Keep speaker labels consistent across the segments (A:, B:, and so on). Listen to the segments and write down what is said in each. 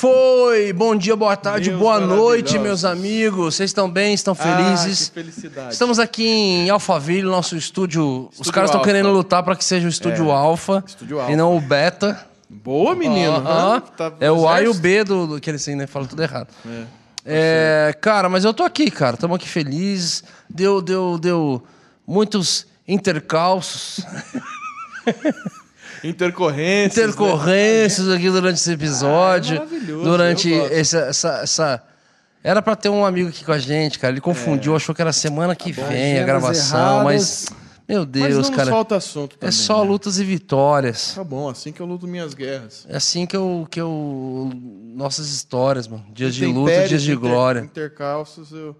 A: Foi! Bom dia, boa tarde,
B: Meus
A: boa noite, meus amigos. Vocês estão bem? Estão felizes?
B: Ah, que felicidade.
A: Estamos aqui em Alphaville, nosso estúdio. Os
B: Estúdio
A: caras estão querendo lutar para que seja o estúdio
B: É,
A: Alpha
B: Estúdio
A: e
B: Alpha.
A: não o Beta.
B: Boa, menino. Tá-
A: é o A e o. B do, do que eles assim, né? Fala tudo errado. É, cara, mas eu tô aqui, cara. Estamos aqui felizes. Deu, deu, deu muitos intercalços,
B: Intercorrências. né?
A: intercorrências aqui durante esse episódio.
B: Ah, é maravilhoso,
A: durante essa, essa, Era pra ter um amigo aqui com a gente, cara. Ele confundiu, achou que era semana que vem a gravação, mas.
C: erradas.
A: Meu
B: Mas
A: Deus,
B: não nos
A: cara.
B: falta assunto também.
A: É só
B: né?
A: lutas e vitórias.
B: Tá bom, assim que eu luto minhas guerras.
A: É assim que eu. Que eu nossas histórias, mano. Dias de luta, dias de
B: inter-
A: glória.
B: Intercalços, eu...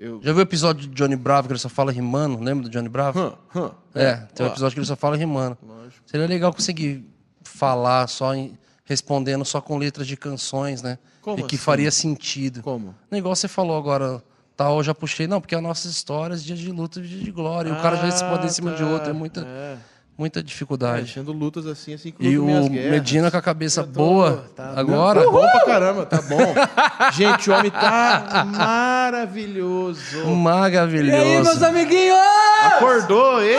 B: eu...
A: Já viu o episódio de Johnny Bravo que ele só fala rimando? Lembra do Johnny Bravo?
B: Hã, hã.
A: É, tem um episódio que ele só fala rimando.
B: Lógico.
A: Seria legal conseguir falar só em, respondendo só com letras de canções, né?
B: Como
A: e que
B: assim?
A: faria sentido.
B: Como?
A: Negócio você falou agora, tal, eu já puxei. Não, porque as nossas histórias, dias de luta e dias de glória. E o cara já responde em cima de
B: Ah,
A: outro. É
B: tá.
A: muita,
B: É.
A: muita
B: É,
A: dificuldade.
B: Tendo lutas assim, assim que
A: E o. Medina com a cabeça
C: tô-
A: boa
C: tá-
A: agora.
B: Tá bom pra caramba, tá bom. Gente, o homem tá maravilhoso.
C: E aí, meus
A: Maravilhoso.
C: amiguinhos?
B: Acordou, ele!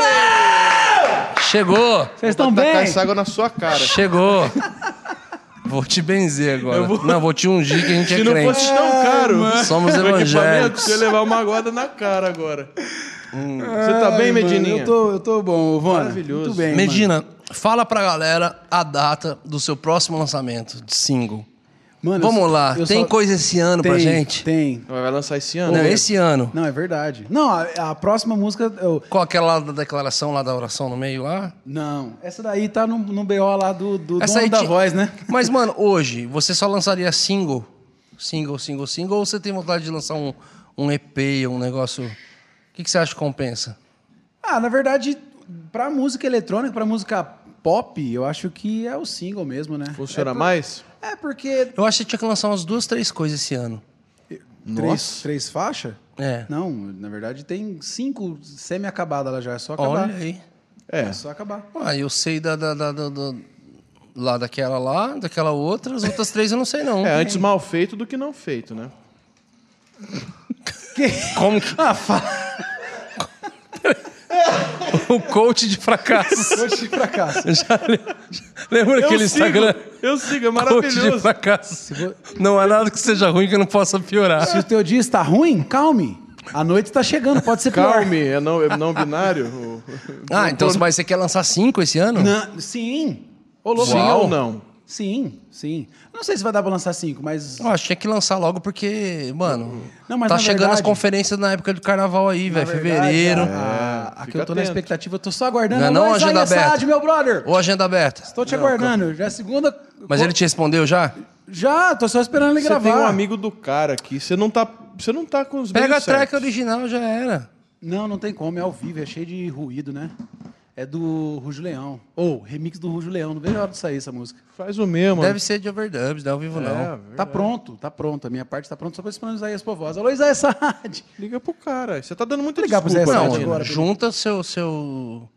A: Chegou!
C: Vocês estão bem?
B: essa água na sua cara.
A: Chegou! Vou te benzer agora.
B: Eu vou-
A: Não, vou te ungir que a gente
B: Se
A: é
B: não
A: crente.
B: fosse tão caro,
A: Somos
B: o equipamento,
A: evangélicos.
B: você levar uma aguada na cara agora. Você tá bem,
C: mano,
B: Medininha?
C: Eu tô, eu tô bom, Vona.
B: Maravilhoso.
C: Muito bem,
A: Medina, fala pra galera a data do seu próximo lançamento de single.
C: Mano, eu-
A: Vamos lá,
C: eu
A: tem
C: só-
A: coisa esse ano
C: tem,
A: pra gente?
C: Tem.
B: Vai lançar esse ano?
A: Não, esse ano.
C: Não, é verdade. Não, a, a próxima música... Eu...
A: Qual aquela lá da declaração lá da oração no meio lá?
C: Não, essa daí tá no, no BO lá do, do
A: Essa
C: dono
A: aí
C: da
A: ti-
C: voz, né?
A: Mas, mano, hoje, você só lançaria single? Single, single, single? Ou você tem vontade de lançar um, um EP, um negócio... O que, que você acha que compensa?
C: Ah, na verdade, pra música eletrônica, pra música pop, eu acho que é o single mesmo, né?
B: Funciona
C: é por-
B: mais?
C: É porque...
A: Eu acho que tinha que lançar umas duas, três coisas esse ano.
C: Três, três faixas?
A: É.
C: Não, na verdade tem cinco semi-acabadas lá já, é só acabar.
A: Olha aí.
B: É.
C: É só acabar.
A: Ah, eu sei da, da, da- da- da- lá daquela lá, daquela outra, as outras três eu não sei não.
B: É, antes mal feito do que não feito, né?
A: Como que...
C: Ah, fala.
A: O coach de fracasso.
C: Hoje pra cá.
A: Já le- já lembra aquele
B: sigo,
A: Instagram?
B: Eu sigo, é
A: Coach de
B: maravilhoso.
A: fracasso. Não há nada que seja ruim que não possa piorar.
C: Se o teu dia está ruim, calme. A noite tá chegando, pode ser pior.
B: Calme, é não, é não binário?
A: Ah, então mas você quer lançar cinco esse ano?
C: Não, sim. Ô, louco.
B: Sim ou não?
C: Sim, sim. Não sei se vai dar pra lançar cinco, mas.
A: Eu acho que tinha que lançar logo porque, mano,
C: Não, mas
A: tá chegando as
C: verdade-
A: conferências na época do carnaval aí, velho, fevereiro.
C: A, a que
B: fica
C: eu tô na
B: atento.
C: expectativa, eu tô só aguardando.
A: Não é não, agenda aberta?
C: Saad, meu brother.
A: Ou agenda aberta.
C: Estou te aguardando. Já é segunda.
A: Mas ele te respondeu já?
C: Já, tô só esperando ele
B: Você
C: gravar.
B: tem um amigo do cara aqui, você não tá, você não tá com os
A: Pega a track
B: certos.
A: original, já era.
C: Não, não tem como, é ao vivo, é cheio de ruído, né? É do Rujo Leão. Ou, remix do Rujo Leão. Não vejo a hora de sair essa música.
B: Faz o mesmo.
A: Deve ser de overdubs, não é ao vivo
B: É,
A: não.
B: verdade.
C: Tá pronto, tá pronto. A minha parte tá pronta, só tô esperando o Isaías Povosa. Alô, Isaías Saad.
B: Liga pro cara. Você tá dando muita
C: Vou ligar pro
B: desculpa, né,
C: Sade
A: Não,
B: Dina?
C: agora.
A: junta seu, seu...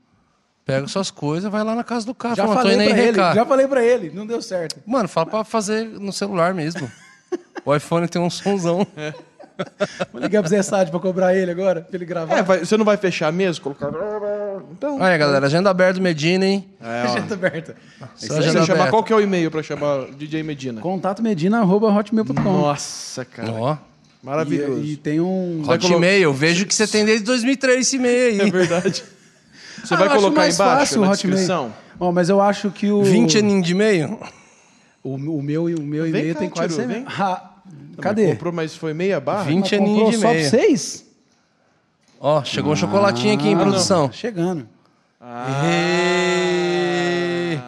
A: Pega suas coisas, vai lá na casa do cara.
C: Já
A: fala,
C: falei pra ele,
A: recar.
C: já falei pra ele, não deu certo.
A: Mano, fala pra fazer no celular mesmo. o iPhone tem um sonzão.
C: Vou ligar pro Zé Sade pra cobrar ele agora, pra ele gravar.
B: É, vai- você não vai fechar mesmo? Colocar... Então,
A: Aí, galera, agenda aberta do Medina, hein?
B: é, ó.
C: Agenda aberta.
A: Só
B: Se
A: agenda
B: você chamar,
A: aberta.
B: qual que é o e-mail pra chamar DJ Medina?
C: Contato medina, arroba hotmail.com.
B: Nossa, cara.
A: Ó,
B: Maravilhoso.
C: E, e tem um...
A: Hotmail, vejo que você tem desde 2003 esse e-mail
B: É
A: aí.
B: verdade. Você
C: Ah,
B: vai colocar embaixo
C: fácil
B: na descrição?
C: Ó, mas eu acho que o...
A: 20 aninhos de e-mail?
C: O, o meu, o meu e-mail tem quase...
B: Tiro,
C: 100
B: vem.
C: Ah,
B: Não,
C: cadê?
B: Comprou, mas foi meia barra?
A: 20
C: Mas
A: aninhos de
C: só
A: e-mail.
C: seis?
A: Ó, chegou um chocolatinho aqui em
C: Ah,
A: produção.
C: tá Chegando.
A: Ê,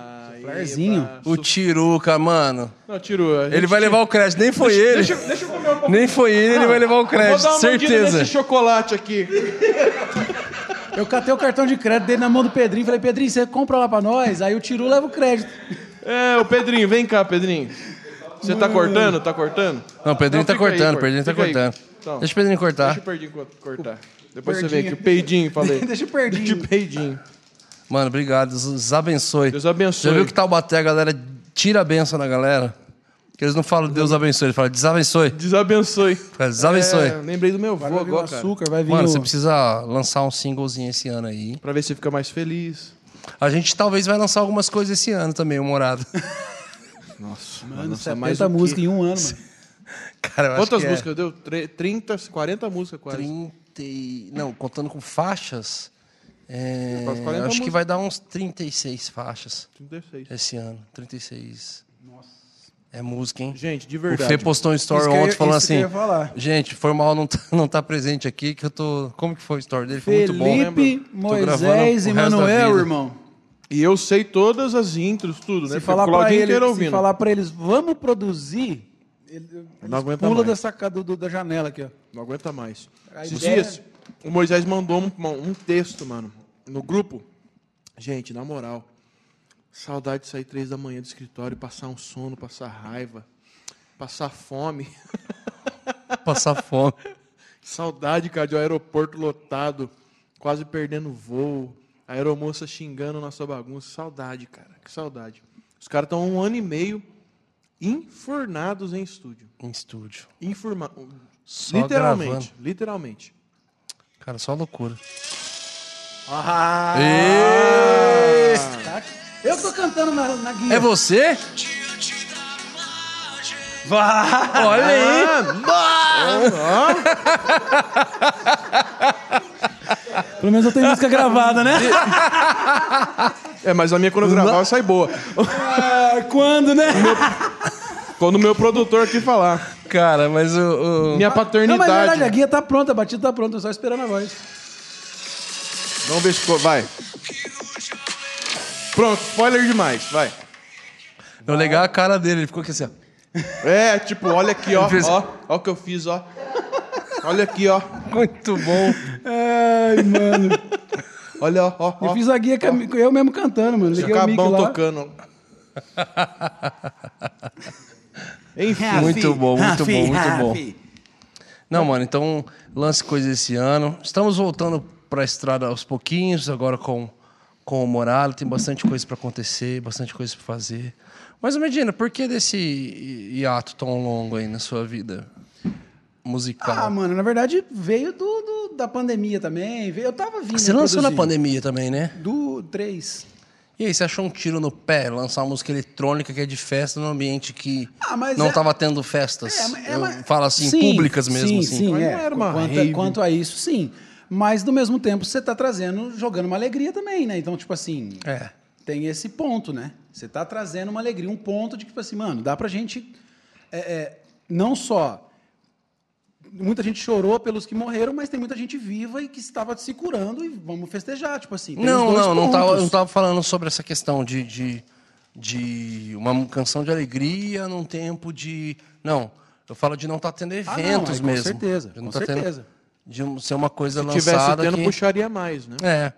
C: Flarzinho.
A: O Tiruca, mano.
B: Não, tirou. a
A: Ele
B: gente
A: vai levar o crédito, nem foi ele.
B: Deixa, deixa eu comer um pouco.
A: Nem foi ele, ele vai levar o
B: Vou
A: crédito,
B: dar uma
A: certeza.
B: nesse chocolate aqui.
C: Eu catei o cartão de crédito dele na mão do Pedrinho. Falei, Pedrinho, você compra lá pra nós? Aí o Tiru leva o crédito.
B: É, o Pedrinho, vem cá, Pedrinho. Você tá cortando? Tá cortando?
A: Não, o Pedrinho
B: Não,
A: tá
B: fica aí,
A: cortando, o Pedrinho tá
B: fica aí.
A: cortando.
B: Então.
A: Deixa o Pedrinho cortar.
B: Deixa o Pedrinho co- cortar. Depois você vê
C: Perdinho.
B: aqui. O peidinho, falei.
C: Deixa o Perdinho.
B: Deixa o peidinho.
A: Mano, obrigado. Deus abençoe.
B: Deus abençoe.
A: Já viu que tal bater a galera tira a benção na galera? Que eles não falam Deus abençoe, eles falam desabençoe.
B: Desabençoe.
A: Fala, desabençoe.
B: É, lembrei do meu
C: Vai
B: avô
C: vir o
B: agora, cara.
C: açúcar, vai vir
A: Mano,
C: o...
A: você precisa lançar um singlezinho esse ano aí.
B: Pra ver se fica mais feliz.
A: A gente talvez vai lançar algumas coisas esse ano também, o Morado.
B: Nossa,
C: Mano,
B: mais
C: 70
B: o quê?
C: músicas em um ano, mano.
A: Cara, eu
B: Quantas
A: que é
B: músicas deu? Tre- 30, 40 músicas quase.
A: 30 e... Não, contando com faixas, é,
B: Quase 40
A: acho que
B: músicas.
A: vai dar uns 36 faixas
B: 36.
A: esse ano. 36. Nossa. É música, hein?
B: Gente, de
A: O
B: verdade.
A: Fê postou um story
C: Isso que eu
A: ontem falando
C: que
A: assim. Gente, foi mal não tá, não tá presente aqui, que eu tô. Como que foi o story dele? Foi muito bom.
C: Felipe,
A: Tô gravando
C: Moisés
A: o
C: e Manuel, irmão.
B: E eu sei todas as intros, tudo, né?
C: Se falar, pra
B: Claudinho
C: ele,
B: inteiro
C: se
B: ouvindo.
C: falar pra eles, vamos produzir, ele, eles
B: Não aguenta
C: pula
B: mais.
C: dessa, do, do- da janela aqui, ó.
B: Não aguenta mais.
C: A
B: Esses
C: ideia-
B: dias, o Moisés mandou um, um texto, mano, no grupo. Gente, na moral, saudade de sair três da manhã do escritório, passar um sono, passar raiva, passar fome.
A: Passar fome.
B: Saudade, cara, de um aeroporto lotado, quase perdendo voo. A aeromoça xingando nossa bagunça. Saudade, cara, que saudade. Os caras estão um ano e meio enfornados em estúdio.
A: Em estúdio.
B: Informa...
A: Só
B: literalmente,
A: gravando.
B: literalmente.
A: Cara, só loucura.
C: Ah, tá. Eu tô cantando na, na guia.
A: É você?
C: Vai!
A: Olha aí!
C: Pelo menos eu tenho música gravada, né?
B: É, mas a minha quando eu gravar sai boa.
C: Ah, quando, né?
B: Quando o meu produtor aqui falar.
A: Cara, mas o. o-
B: Minha
C: Não, mas
B: paternidade.
C: na verdade, a guia tá pronta, a batida tá pronta, eu só esperando a voz.
B: Vamos ver se ficou. Vai. Pronto, spoiler demais. Vai.
A: O legal é a cara dele, ele ficou aqui assim, ó.
B: É, tipo, olha aqui, ó. Ó, ó o que eu fiz, ó. Olha aqui, ó.
A: Muito bom.
C: Ai, mano.
B: Olha, ó. ó,
C: Eu
B: ó.
C: fiz a guia com a- eu mesmo cantando, mano. Liguei o mic
B: Cabão
C: lá.
B: tocando. Enfim.
A: Muito bom, muito bom, muito bom. Não, mano, então lance coisas esse ano. Estamos voltando pra estrada aos pouquinhos, agora com, com o Morado. Tem bastante coisa pra acontecer, bastante coisa pra fazer. Mas, Medina, por que desse hi- hiato tão longo aí na sua vida musical?
C: Ah, mano, na verdade veio do, do- da pandemia também. veio- Eu tava vindo.
A: Você lançou na
C: produzir.
A: pandemia também, né?
C: Do 3.
A: E aí, você achou um tiro no pé lançar uma música eletrônica que é de festa num ambiente que
C: Ah,
A: não
C: é-
A: estava tendo festas?
C: É, é, mas-
A: falo assim,
C: Sim,
A: públicas mesmo.
C: Sim,
A: assim.
C: sim,
B: Mas
C: é.
B: não era uma
C: quanto,
B: rave.
C: quanto a isso, sim. Mas, do mesmo tempo, você tá trazendo, jogando uma alegria também, né? Então, tipo assim,
A: É.
C: tem esse ponto, né? Você tá trazendo uma alegria, um ponto de que, tipo assim, mano, dá pra gente é, é, não só... Muita gente chorou pelos que morreram, mas tem muita gente viva e que estava se curando e vamos festejar, tipo assim.
A: Não, não, não tava, não tava falando sobre essa questão de, de, de uma canção de alegria num tempo de. Não, eu falo de não estar tendo
C: Ah, não,
A: eventos
C: aí com
A: mesmo.
C: certeza,
A: De não
C: com
A: tá tendo-
C: certeza.
A: de um- ser uma coisa
B: Se tivesse
A: lançada
B: tendo,
A: que...
B: puxaria mais, né?
A: É.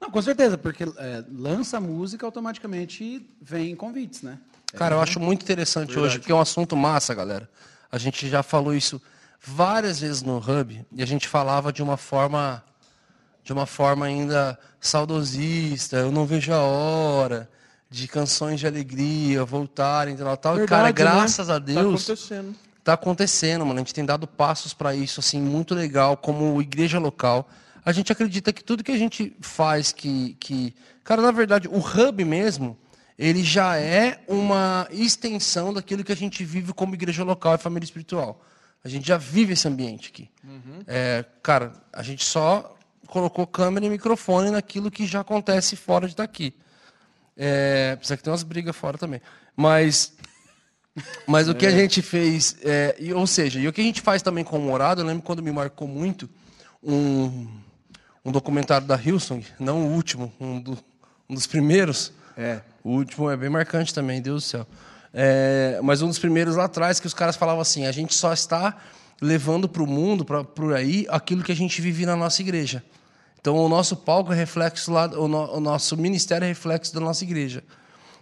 C: Não, com certeza, porque é, lança música, automaticamente vem convites, né?
A: Cara, eu acho muito interessante hoje, porque é um assunto massa, galera. A gente já falou isso várias vezes no Hub e a gente falava de uma forma de uma forma ainda saudosista, eu não vejo a hora de canções de alegria voltarem, tal, tal. E, cara,
B: Verdade, né?
A: graças a
B: Tá
A: Deus
B: acontecendo.
A: tá acontecendo, mano. A gente tem dado passos para isso, assim, muito legal, como igreja local. A gente acredita que tudo que a gente faz, que, que... Cara, na verdade, o hub mesmo, ele já é uma extensão daquilo que a gente vive como igreja local e família espiritual. A gente já vive esse ambiente aqui. É, cara, a gente só colocou câmera e microfone naquilo que já acontece fora de daqui. É, precisa que tem umas brigas fora também. Mas mas o que a gente fez, é, e- ou seja, e o que a gente faz também com o Morado, eu lembro quando me marcou muito um, um documentário da Hillsong, não o último, um, do- um dos primeiros.
B: É.
A: O último é bem marcante também, Deus do céu. É, mas um dos primeiros lá atrás que os caras falavam assim: a gente só está levando para o mundo, pra, por aí, aquilo que a gente vive na nossa igreja. Então o nosso palco é reflexo lá, o, no- o nosso ministério é reflexo da nossa igreja.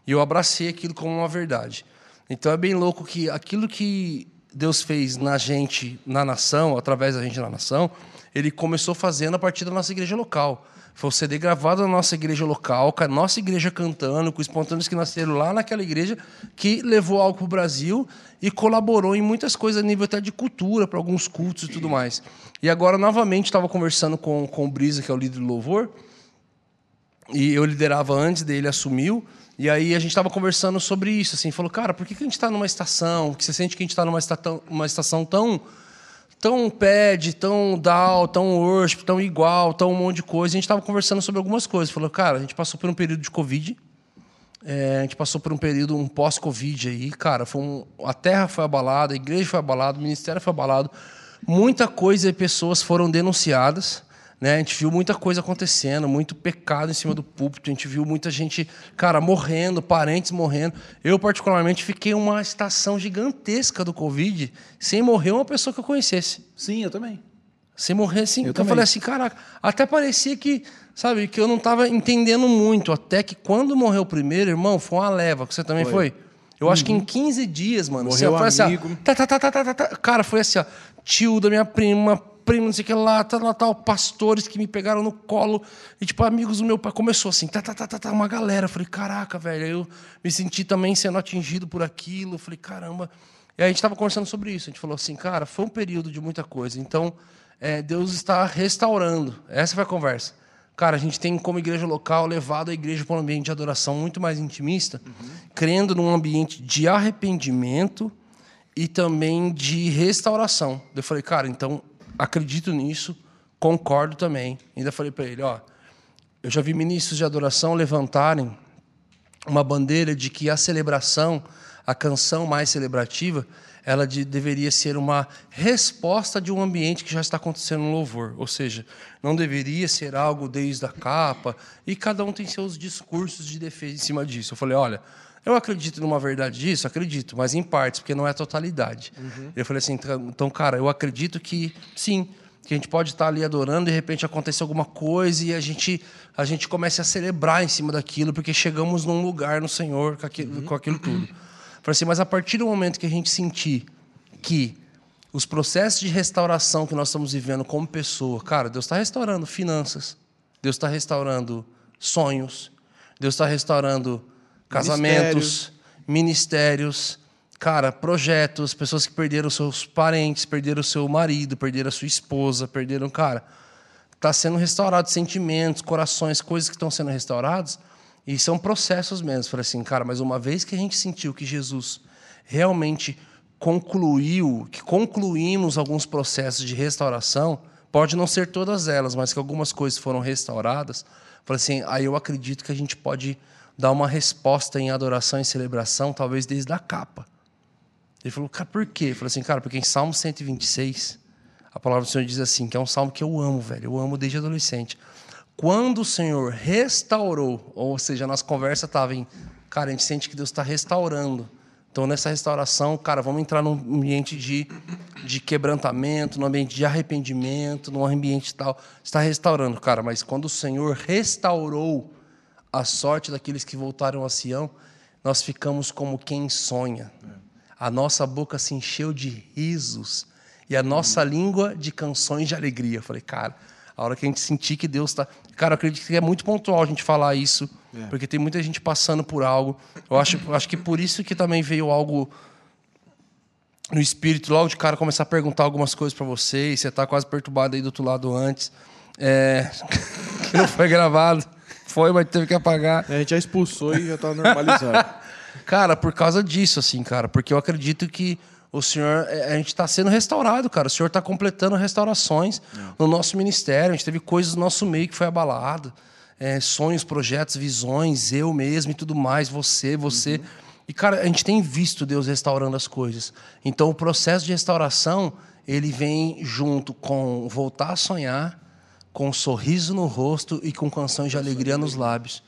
A: E eu abracei aquilo como uma verdade. Então é bem louco que aquilo que Deus fez na gente, na nação, através da gente na nação, ele começou fazendo a partir da nossa igreja local. Foi o CD gravado na nossa igreja local, com a nossa igreja cantando, com espontâneos que nasceram lá naquela igreja, que levou algo para o Brasil e colaborou em muitas coisas a nível até de cultura, para alguns cultos e tudo mais. E agora, novamente, estava conversando com, com o Brisa, que é o líder do louvor, e eu liderava antes dele, assumiu. E aí a gente estava conversando sobre isso, assim, falou, cara, por que, que a gente está numa estação, que você sente que a gente está numa estação, estação tão tão pad, tão down, tão worship, tão igual, tão um monte de coisa. A gente estava conversando sobre algumas coisas. Falou, cara, a gente passou por um período de Covid. É, a gente passou por um período, um pós-Covid aí, cara. Foi um, a terra foi abalada, a igreja foi abalada, o ministério foi abalado. Muita coisa e pessoas foram denunciadas. Né? A gente viu muita coisa acontecendo, muito pecado em cima do púlpito, a gente viu muita gente, cara, morrendo, parentes morrendo. Eu, particularmente, fiquei uma estação gigantesca do Covid sem morrer uma pessoa que eu conhecesse.
C: Sim, eu também.
A: Sem morrer assim.
C: Eu
A: Eu, falei assim, caraca, até parecia que, sabe, que eu não estava entendendo muito. Até que quando morreu o primeiro, irmão, foi uma leva, que você também foi. Eu acho que em 15 dias, mano. assim, ó,
B: Morreu
A: foi assim, ó,
B: amigo.
A: tá, tá, tá, tá, tá, tá, tá. Cara, foi assim, ó. Tio da minha prima, primo, não sei o que lá, tá, lá, tal, pastores que me pegaram no colo. E, tipo, amigos do meu pai. Começou assim, tá, tá, tá, tá, tá, uma galera. Eu falei, caraca, velho. Eu me senti também sendo atingido por aquilo. Eu falei, caramba. E aí a gente estava conversando sobre isso. A gente falou assim, cara, foi um período de muita coisa. Então, é, Deus está restaurando. Essa foi a conversa. Cara, a gente tem como igreja local levado a igreja para um ambiente de adoração muito mais intimista, crendo num ambiente de arrependimento e também de restauração. Eu falei, cara, então acredito nisso, concordo também. Ainda falei para ele, ó, eu já vi ministros de adoração levantarem uma bandeira de que a celebração, a canção mais celebrativa, ela de- deveria ser uma resposta de um ambiente que já está acontecendo no louvor. Ou seja, não deveria ser algo desde a capa, e cada um tem seus discursos de defesa em cima disso. Eu falei, olha, eu acredito numa verdade disso? Acredito, mas em partes, porque não é a totalidade. Eu falei assim, então, então, cara, eu acredito que sim, que a gente pode estar ali adorando, de repente acontece alguma coisa e a gente a gente começa a celebrar em cima daquilo, porque chegamos num lugar no Senhor com aquilo, com aquilo tudo. Falei assim, mas a partir do momento que a gente sentir que os processos de restauração que nós estamos vivendo como pessoa, cara, Deus está restaurando finanças, Deus está restaurando sonhos, Deus está restaurando casamentos, ministérios, cara, projetos, pessoas que perderam seus parentes, perderam seu marido, perderam sua esposa, perderam, cara, está sendo restaurado sentimentos, corações, coisas que estão sendo restauradas e são processos mesmo. Falei assim, cara, mas uma vez que a gente sentiu que Jesus realmente concluiu, que concluímos alguns processos de restauração, pode não ser todas elas, mas que algumas coisas foram restauradas, falei assim, aí eu acredito que a gente pode dar uma resposta em adoração e celebração, talvez desde a capa. Ele falou, cara, por quê? Eu falei assim, cara, porque em Salmo 126, a palavra do Senhor diz assim, que é um salmo que eu amo, velho, eu amo desde adolescente. Quando o Senhor restaurou, ou seja, a nossa conversa estava em, cara, a gente sente que Deus está restaurando. Então, nessa restauração, cara, vamos entrar num ambiente de, de quebrantamento, num ambiente de arrependimento, num ambiente tal. Está restaurando, cara, mas quando o Senhor restaurou a sorte daqueles que voltaram a Sião, nós ficamos como quem sonha. A nossa boca se encheu de risos e a nossa língua de canções de alegria. Eu falei, cara, a hora que a gente sentir que Deus está. Cara, eu acredito que é muito pontual a gente falar isso, porque tem muita gente passando por algo. Eu acho, acho que por isso que também veio algo no espírito, logo de cara, começar a perguntar algumas coisas para você, e você tá quase perturbado aí do outro lado antes. É, que não foi gravado. Foi, mas teve que apagar.
B: A gente já expulsou e já tá normalizado.
A: Cara, por causa disso, assim, cara, porque eu acredito que o Senhor, é, a gente está sendo restaurado, cara. O Senhor está completando restaurações no nosso ministério. A gente teve coisas no nosso meio que foi abalado. É, sonhos, projetos, visões, eu mesmo e tudo mais, você, você. E, cara, a gente tem visto Deus restaurando as coisas. Então, o processo de restauração, ele vem junto com voltar a sonhar, com um sorriso no rosto e com canções de alegria nos lábios.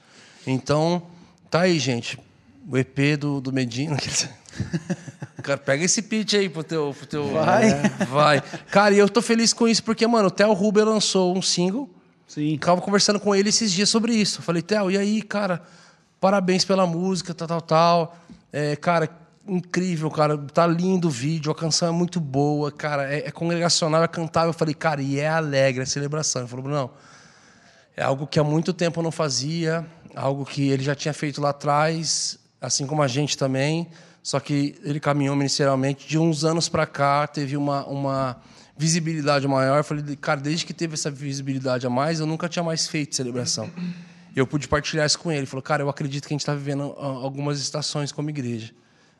A: Então, tá aí, gente. O EP do, do Medina. Cara, pega esse pitch aí pro teu. Pro teu
C: Vai.
A: É, vai. Cara, e eu tô feliz com isso, porque, mano, o Theo Ruber lançou um single.
C: Sim.
A: Tava conversando com ele esses dias sobre isso. Eu falei, Theo, e aí, cara, parabéns pela música, tal, tal, tal. É, cara, incrível, cara. Tá lindo o vídeo, a canção é muito boa, cara. É, é congregacional, é cantável. Eu falei, cara, e é alegre a celebração. Ele falou, não, é algo que há muito tempo eu não fazia, algo que ele já tinha feito lá atrás, assim como a gente também. Só que ele caminhou ministerialmente. De uns anos para cá, teve uma, uma visibilidade maior. Eu falei, cara, desde que teve essa visibilidade a mais, eu nunca tinha mais feito celebração. Eu pude partilhar isso com ele. Ele falou, cara, eu acredito que a gente está vivendo algumas estações como igreja.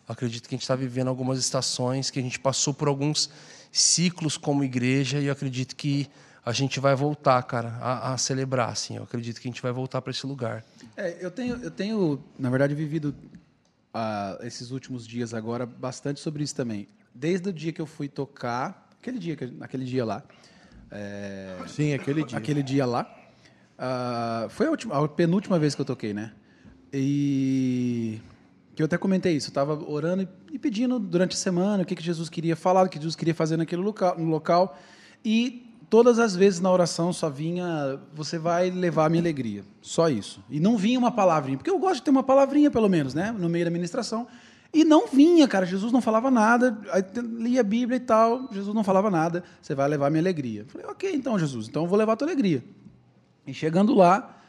A: Eu acredito que a gente está vivendo algumas estações, que a gente passou por alguns ciclos como igreja e eu acredito que a gente vai voltar, cara, a, a celebrar, assim. Eu acredito que a gente vai voltar para esse lugar.
C: É, eu tenho, eu tenho, na verdade, vivido ah, esses últimos dias agora bastante sobre isso também. Desde o dia que eu fui tocar, aquele dia, que- aquele dia lá, é,
B: Sim, aquele dia.
C: aquele dia lá, ah, foi a, última, a penúltima vez que eu toquei, né? E que eu até comentei isso, eu estava orando e, pedindo durante a semana o que, que Jesus queria falar, o que Jesus queria fazer naquele local, no local. E todas as vezes na oração só vinha, você vai levar a minha alegria. Só isso. E não vinha uma palavrinha, porque eu gosto de ter uma palavrinha pelo menos, né? No meio da ministração. E não vinha, cara. Jesus não falava nada. Aí lia a Bíblia e tal. Jesus não falava nada. Você vai levar a minha alegria. Eu falei, ok, então, Jesus. Então eu vou levar a tua alegria. E chegando lá,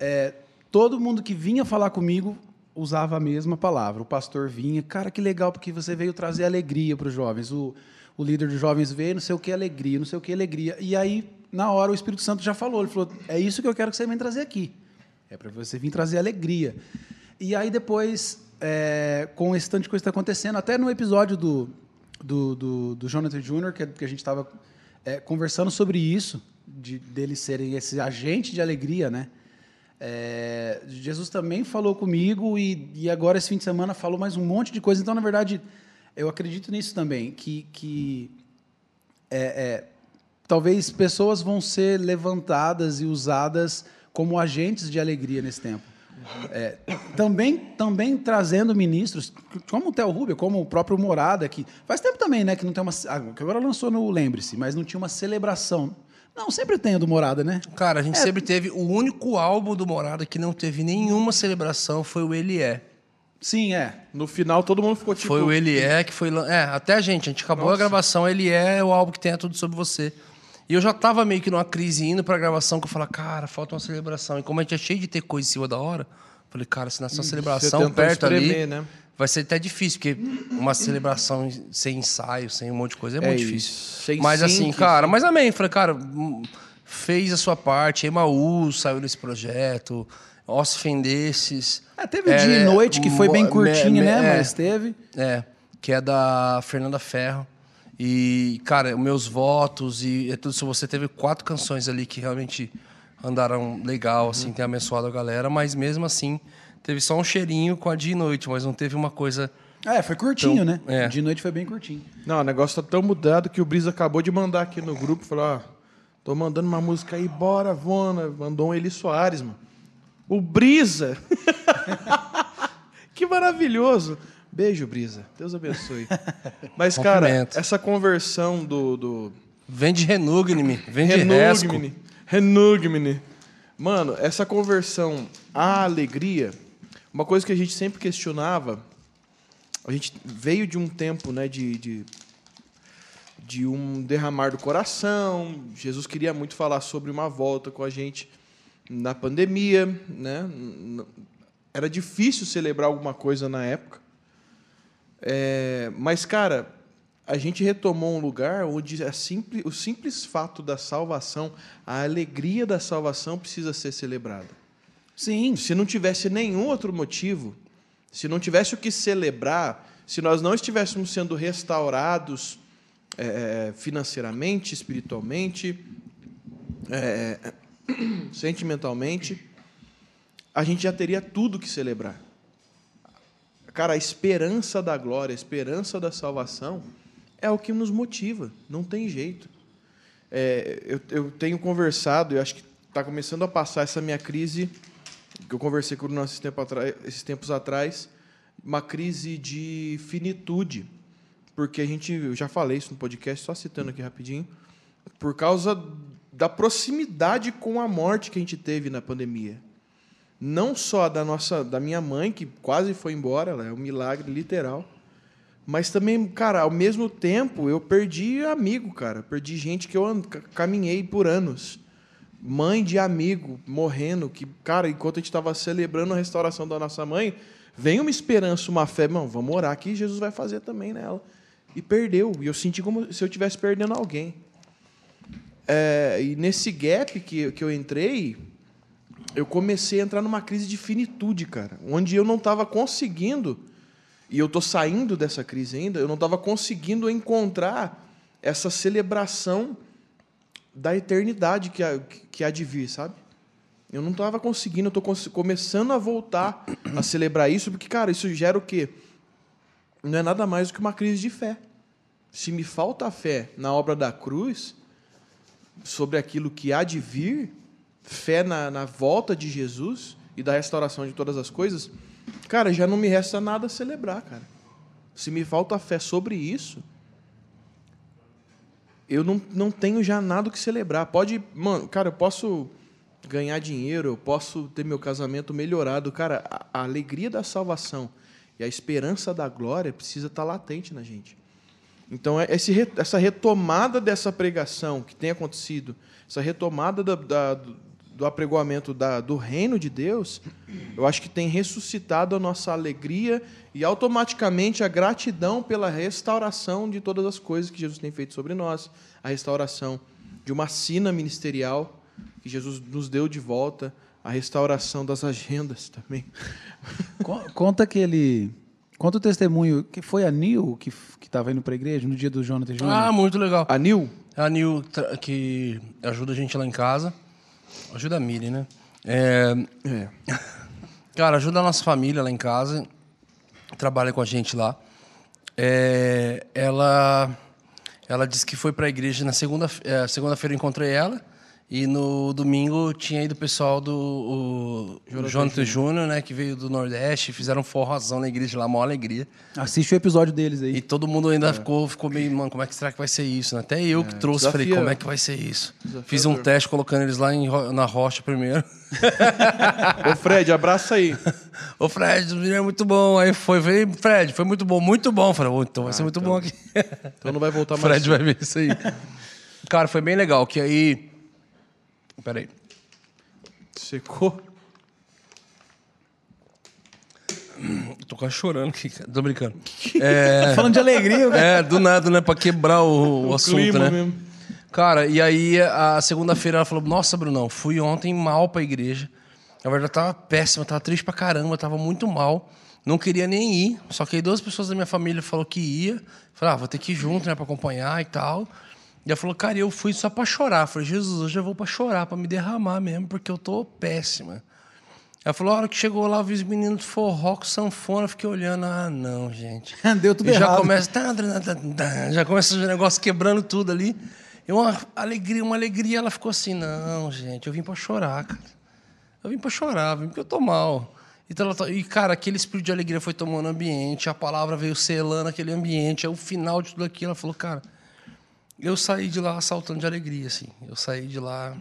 C: é, todo mundo que vinha falar comigo usava a mesma palavra. O pastor vinha, cara, que legal, porque você veio trazer alegria para os jovens. O, o líder dos jovens veio, não sei o que alegria, não sei o que alegria. E aí, na hora, o Espírito Santo já falou. Ele falou: é isso que eu quero que você venha trazer aqui. É para você vir trazer alegria. E aí, depois, é, com esse tanto de coisa que está acontecendo, até no episódio do, do, do, do Jonathan Jr., que, que a gente estava conversando sobre isso, de deles serem esse agente de alegria, né? É, Jesus também falou comigo e, e agora esse fim de semana falou mais um monte de coisa. Então, na verdade, eu acredito nisso também, que, que é, é, talvez pessoas vão ser levantadas e usadas como agentes de alegria nesse tempo. É, também, também trazendo ministros, como o Theo Rubio, como o próprio Morada, que faz tempo também, né, que não tem uma, ah, que agora lançou no Lembre-se, mas não tinha uma celebração. Não, sempre tem a do Morada, né?
A: Cara, a gente sempre teve. O único álbum do Morada que não teve nenhuma celebração foi o Ele É.
C: Sim, é.
B: No final, todo mundo ficou tipo...
A: Foi o Ele É que foi. É, até a gente. A gente acabou a gravação. Ele É o álbum que tem tudo sobre você. E eu já tava meio que numa crise indo pra gravação que eu falei, cara, falta uma celebração. E como a gente é cheio de ter coisa em cima da hora, eu falei, cara, se nascer uma celebração perto ali.
B: espremer, né?
A: Vai ser até difícil, porque uma celebração sem ensaio, sem um monte de coisa, é,
B: É
A: muito
B: isso.
A: difícil.
B: Sem
A: mas assim, cara,
B: sem-
A: mas amém. Falei, cara, hum, fez a sua parte. Emaús saiu nesse projeto. Os Fendesses.
C: É, teve o dia e noite, que foi bem curtinho,
A: me-
C: né?
A: é,
C: Mas teve.
A: é, que é da Fernanda Ferro. E, cara, meus votos e é tudo isso. Você teve quatro canções ali que realmente andaram legal, assim, tem abençoado a galera, mas mesmo assim, teve só um cheirinho com a dia e noite, mas não teve uma coisa.
C: É, foi curtinho,
A: Então,
C: né?
A: é.
C: De noite foi bem curtinho.
B: Não, o negócio tá tão mudado que o Brisa acabou de mandar aqui no grupo. Falou, ó, tô mandando uma música aí, bora, Vona. Mandou um Eli Soares, mano. O Brisa! que maravilhoso! Beijo, Brisa. Deus abençoe. Mas, cara, essa conversão do... do...
A: Vem de Renugne-me, vem de Resco.
B: Renugmine. Renugmine. Mano, essa conversão à alegria, uma coisa que a gente sempre questionava, a gente veio de um tempo, né, de, de, de um derramar do coração. Jesus queria muito falar sobre uma volta com a gente na pandemia, né? Era difícil celebrar alguma coisa na época. É, mas, cara, a gente retomou um lugar onde a simples, o simples fato da salvação, a alegria da salvação precisa ser celebrada.
C: Sim.
B: Se não tivesse nenhum outro motivo, se não tivesse o que celebrar, se nós não estivéssemos sendo restaurados é, financeiramente, espiritualmente, é, sentimentalmente, a gente já teria tudo que celebrar. Cara, a esperança da glória, a esperança da salvação é o que nos motiva, não tem jeito. É, eu, eu tenho conversado, eu acho que está começando a passar essa minha crise, que eu conversei com o Bruno esses, tempo esses tempos atrás, uma crise de finitude. Porque a gente, eu já falei isso no podcast, só citando aqui rapidinho, por causa da proximidade com a morte que a gente teve na pandemia não só da nossa da minha mãe que quase foi embora ela é um milagre literal Mas também, cara, ao mesmo tempo, eu perdi amigo, cara. Perdi gente que eu caminhei por anos. Mãe de amigo morrendo, que, cara, enquanto a gente estava celebrando a restauração da nossa mãe, vem uma esperança, uma fé, mano, vamos orar que Jesus vai fazer também nela. E perdeu. E eu senti como se eu estivesse perdendo alguém. É, e nesse gap que, que eu entrei, eu comecei a entrar numa crise de finitude, cara. Onde eu não estava conseguindo, e eu tô saindo dessa crise ainda, eu não estava conseguindo encontrar essa celebração da eternidade que há, que há de vir, sabe? Eu não estava conseguindo, eu cons- começando a voltar a celebrar isso, porque, cara, isso gera o quê? Não é nada mais do que uma crise de fé. Se me falta fé na obra da cruz, sobre aquilo que há de vir, fé na, na volta de Jesus e da restauração de todas as coisas, cara, já não me resta nada a celebrar, cara. Se me falta fé sobre isso, eu não, não tenho já nada que celebrar. Pode, mano, cara, eu posso ganhar dinheiro, eu posso ter meu casamento melhorado, cara, a, a alegria da salvação e a esperança da glória precisa estar latente na gente. Então, é esse essa retomada dessa pregação que tem acontecido, essa retomada da- da- do, apregoamento da- do reino de Deus, eu acho que tem ressuscitado a nossa alegria e automaticamente a gratidão pela restauração de todas as coisas que Jesus tem feito sobre nós, a restauração de uma sina ministerial que Jesus nos deu de volta, a restauração das agendas também.
C: Con- Conta aquele. Conta o testemunho que foi a Nil que estava indo para a igreja no dia do Jonathan Júnior.
A: Ah, muito legal.
B: Anil,
A: É a Nil que ajuda a gente lá em casa. Ajuda a Miri, né? É,
B: é,
A: Cara, ajuda a nossa família lá em casa. Trabalha com a gente lá. É, ela, ela disse que foi para a igreja na segunda, é, segunda-feira eu encontrei ela. E no domingo tinha ido o pessoal do o, Jonathan Júnior, né? Que veio do Nordeste, fizeram um forrozão na igreja lá, maior alegria.
C: Assiste o episódio deles aí.
A: E todo mundo ainda ficou, ficou meio, mano, como é que será que vai ser isso? né? Até eu que trouxe,
B: desafia-
A: falei, como é que vai ser isso?
B: desafiador.
A: Fiz um teste colocando eles lá em na rocha primeiro.
B: Ô Fred, abraça aí.
A: Ô, Fred, é muito bom. Aí foi, falei, Fred, foi muito bom, muito bom. Falei, "Ô, então vai ser muito bom aqui.
B: Então não vai voltar
A: O
B: mais.
A: Fred vai ver isso aí. Cara, foi bem legal, que aí... Peraí.
B: Secou.
A: Tô quase chorando aqui, cara. Tô brincando. É,
C: Falando de alegria, cara.
A: é, do nada, né? Pra quebrar o, o assunto, né?
B: mesmo.
A: Cara, e aí a segunda-feira ela falou: Nossa, Brunão, fui ontem mal pra igreja. Na verdade, eu tava péssima, tava triste pra caramba, tava muito mal. Não queria nem ir. Só que aí duas pessoas da minha família falaram que ia. Falei, ah, vou ter que ir junto, né, pra acompanhar e tal. E ela falou, cara, eu fui só pra chorar. Falei, Jesus, hoje eu vou pra chorar, pra me derramar mesmo, porque eu tô péssima. Ela falou, a hora que chegou lá, eu vi os meninos de forró com sanfona, eu fiquei olhando, ah, não, gente.
C: Deu tudo
A: e já
C: errado.
A: começa, tá, tá, já começa os negócios quebrando tudo ali. E uma alegria, uma alegria, ela ficou assim, não, gente, eu vim pra chorar, cara. Eu vim pra chorar, vim porque eu tô mal. Então, e, cara, aquele espírito de alegria foi tomando ambiente, a palavra veio selando aquele ambiente, aí o final de tudo aquilo, ela falou, cara, eu saí de lá saltando de alegria, assim. Eu saí de lá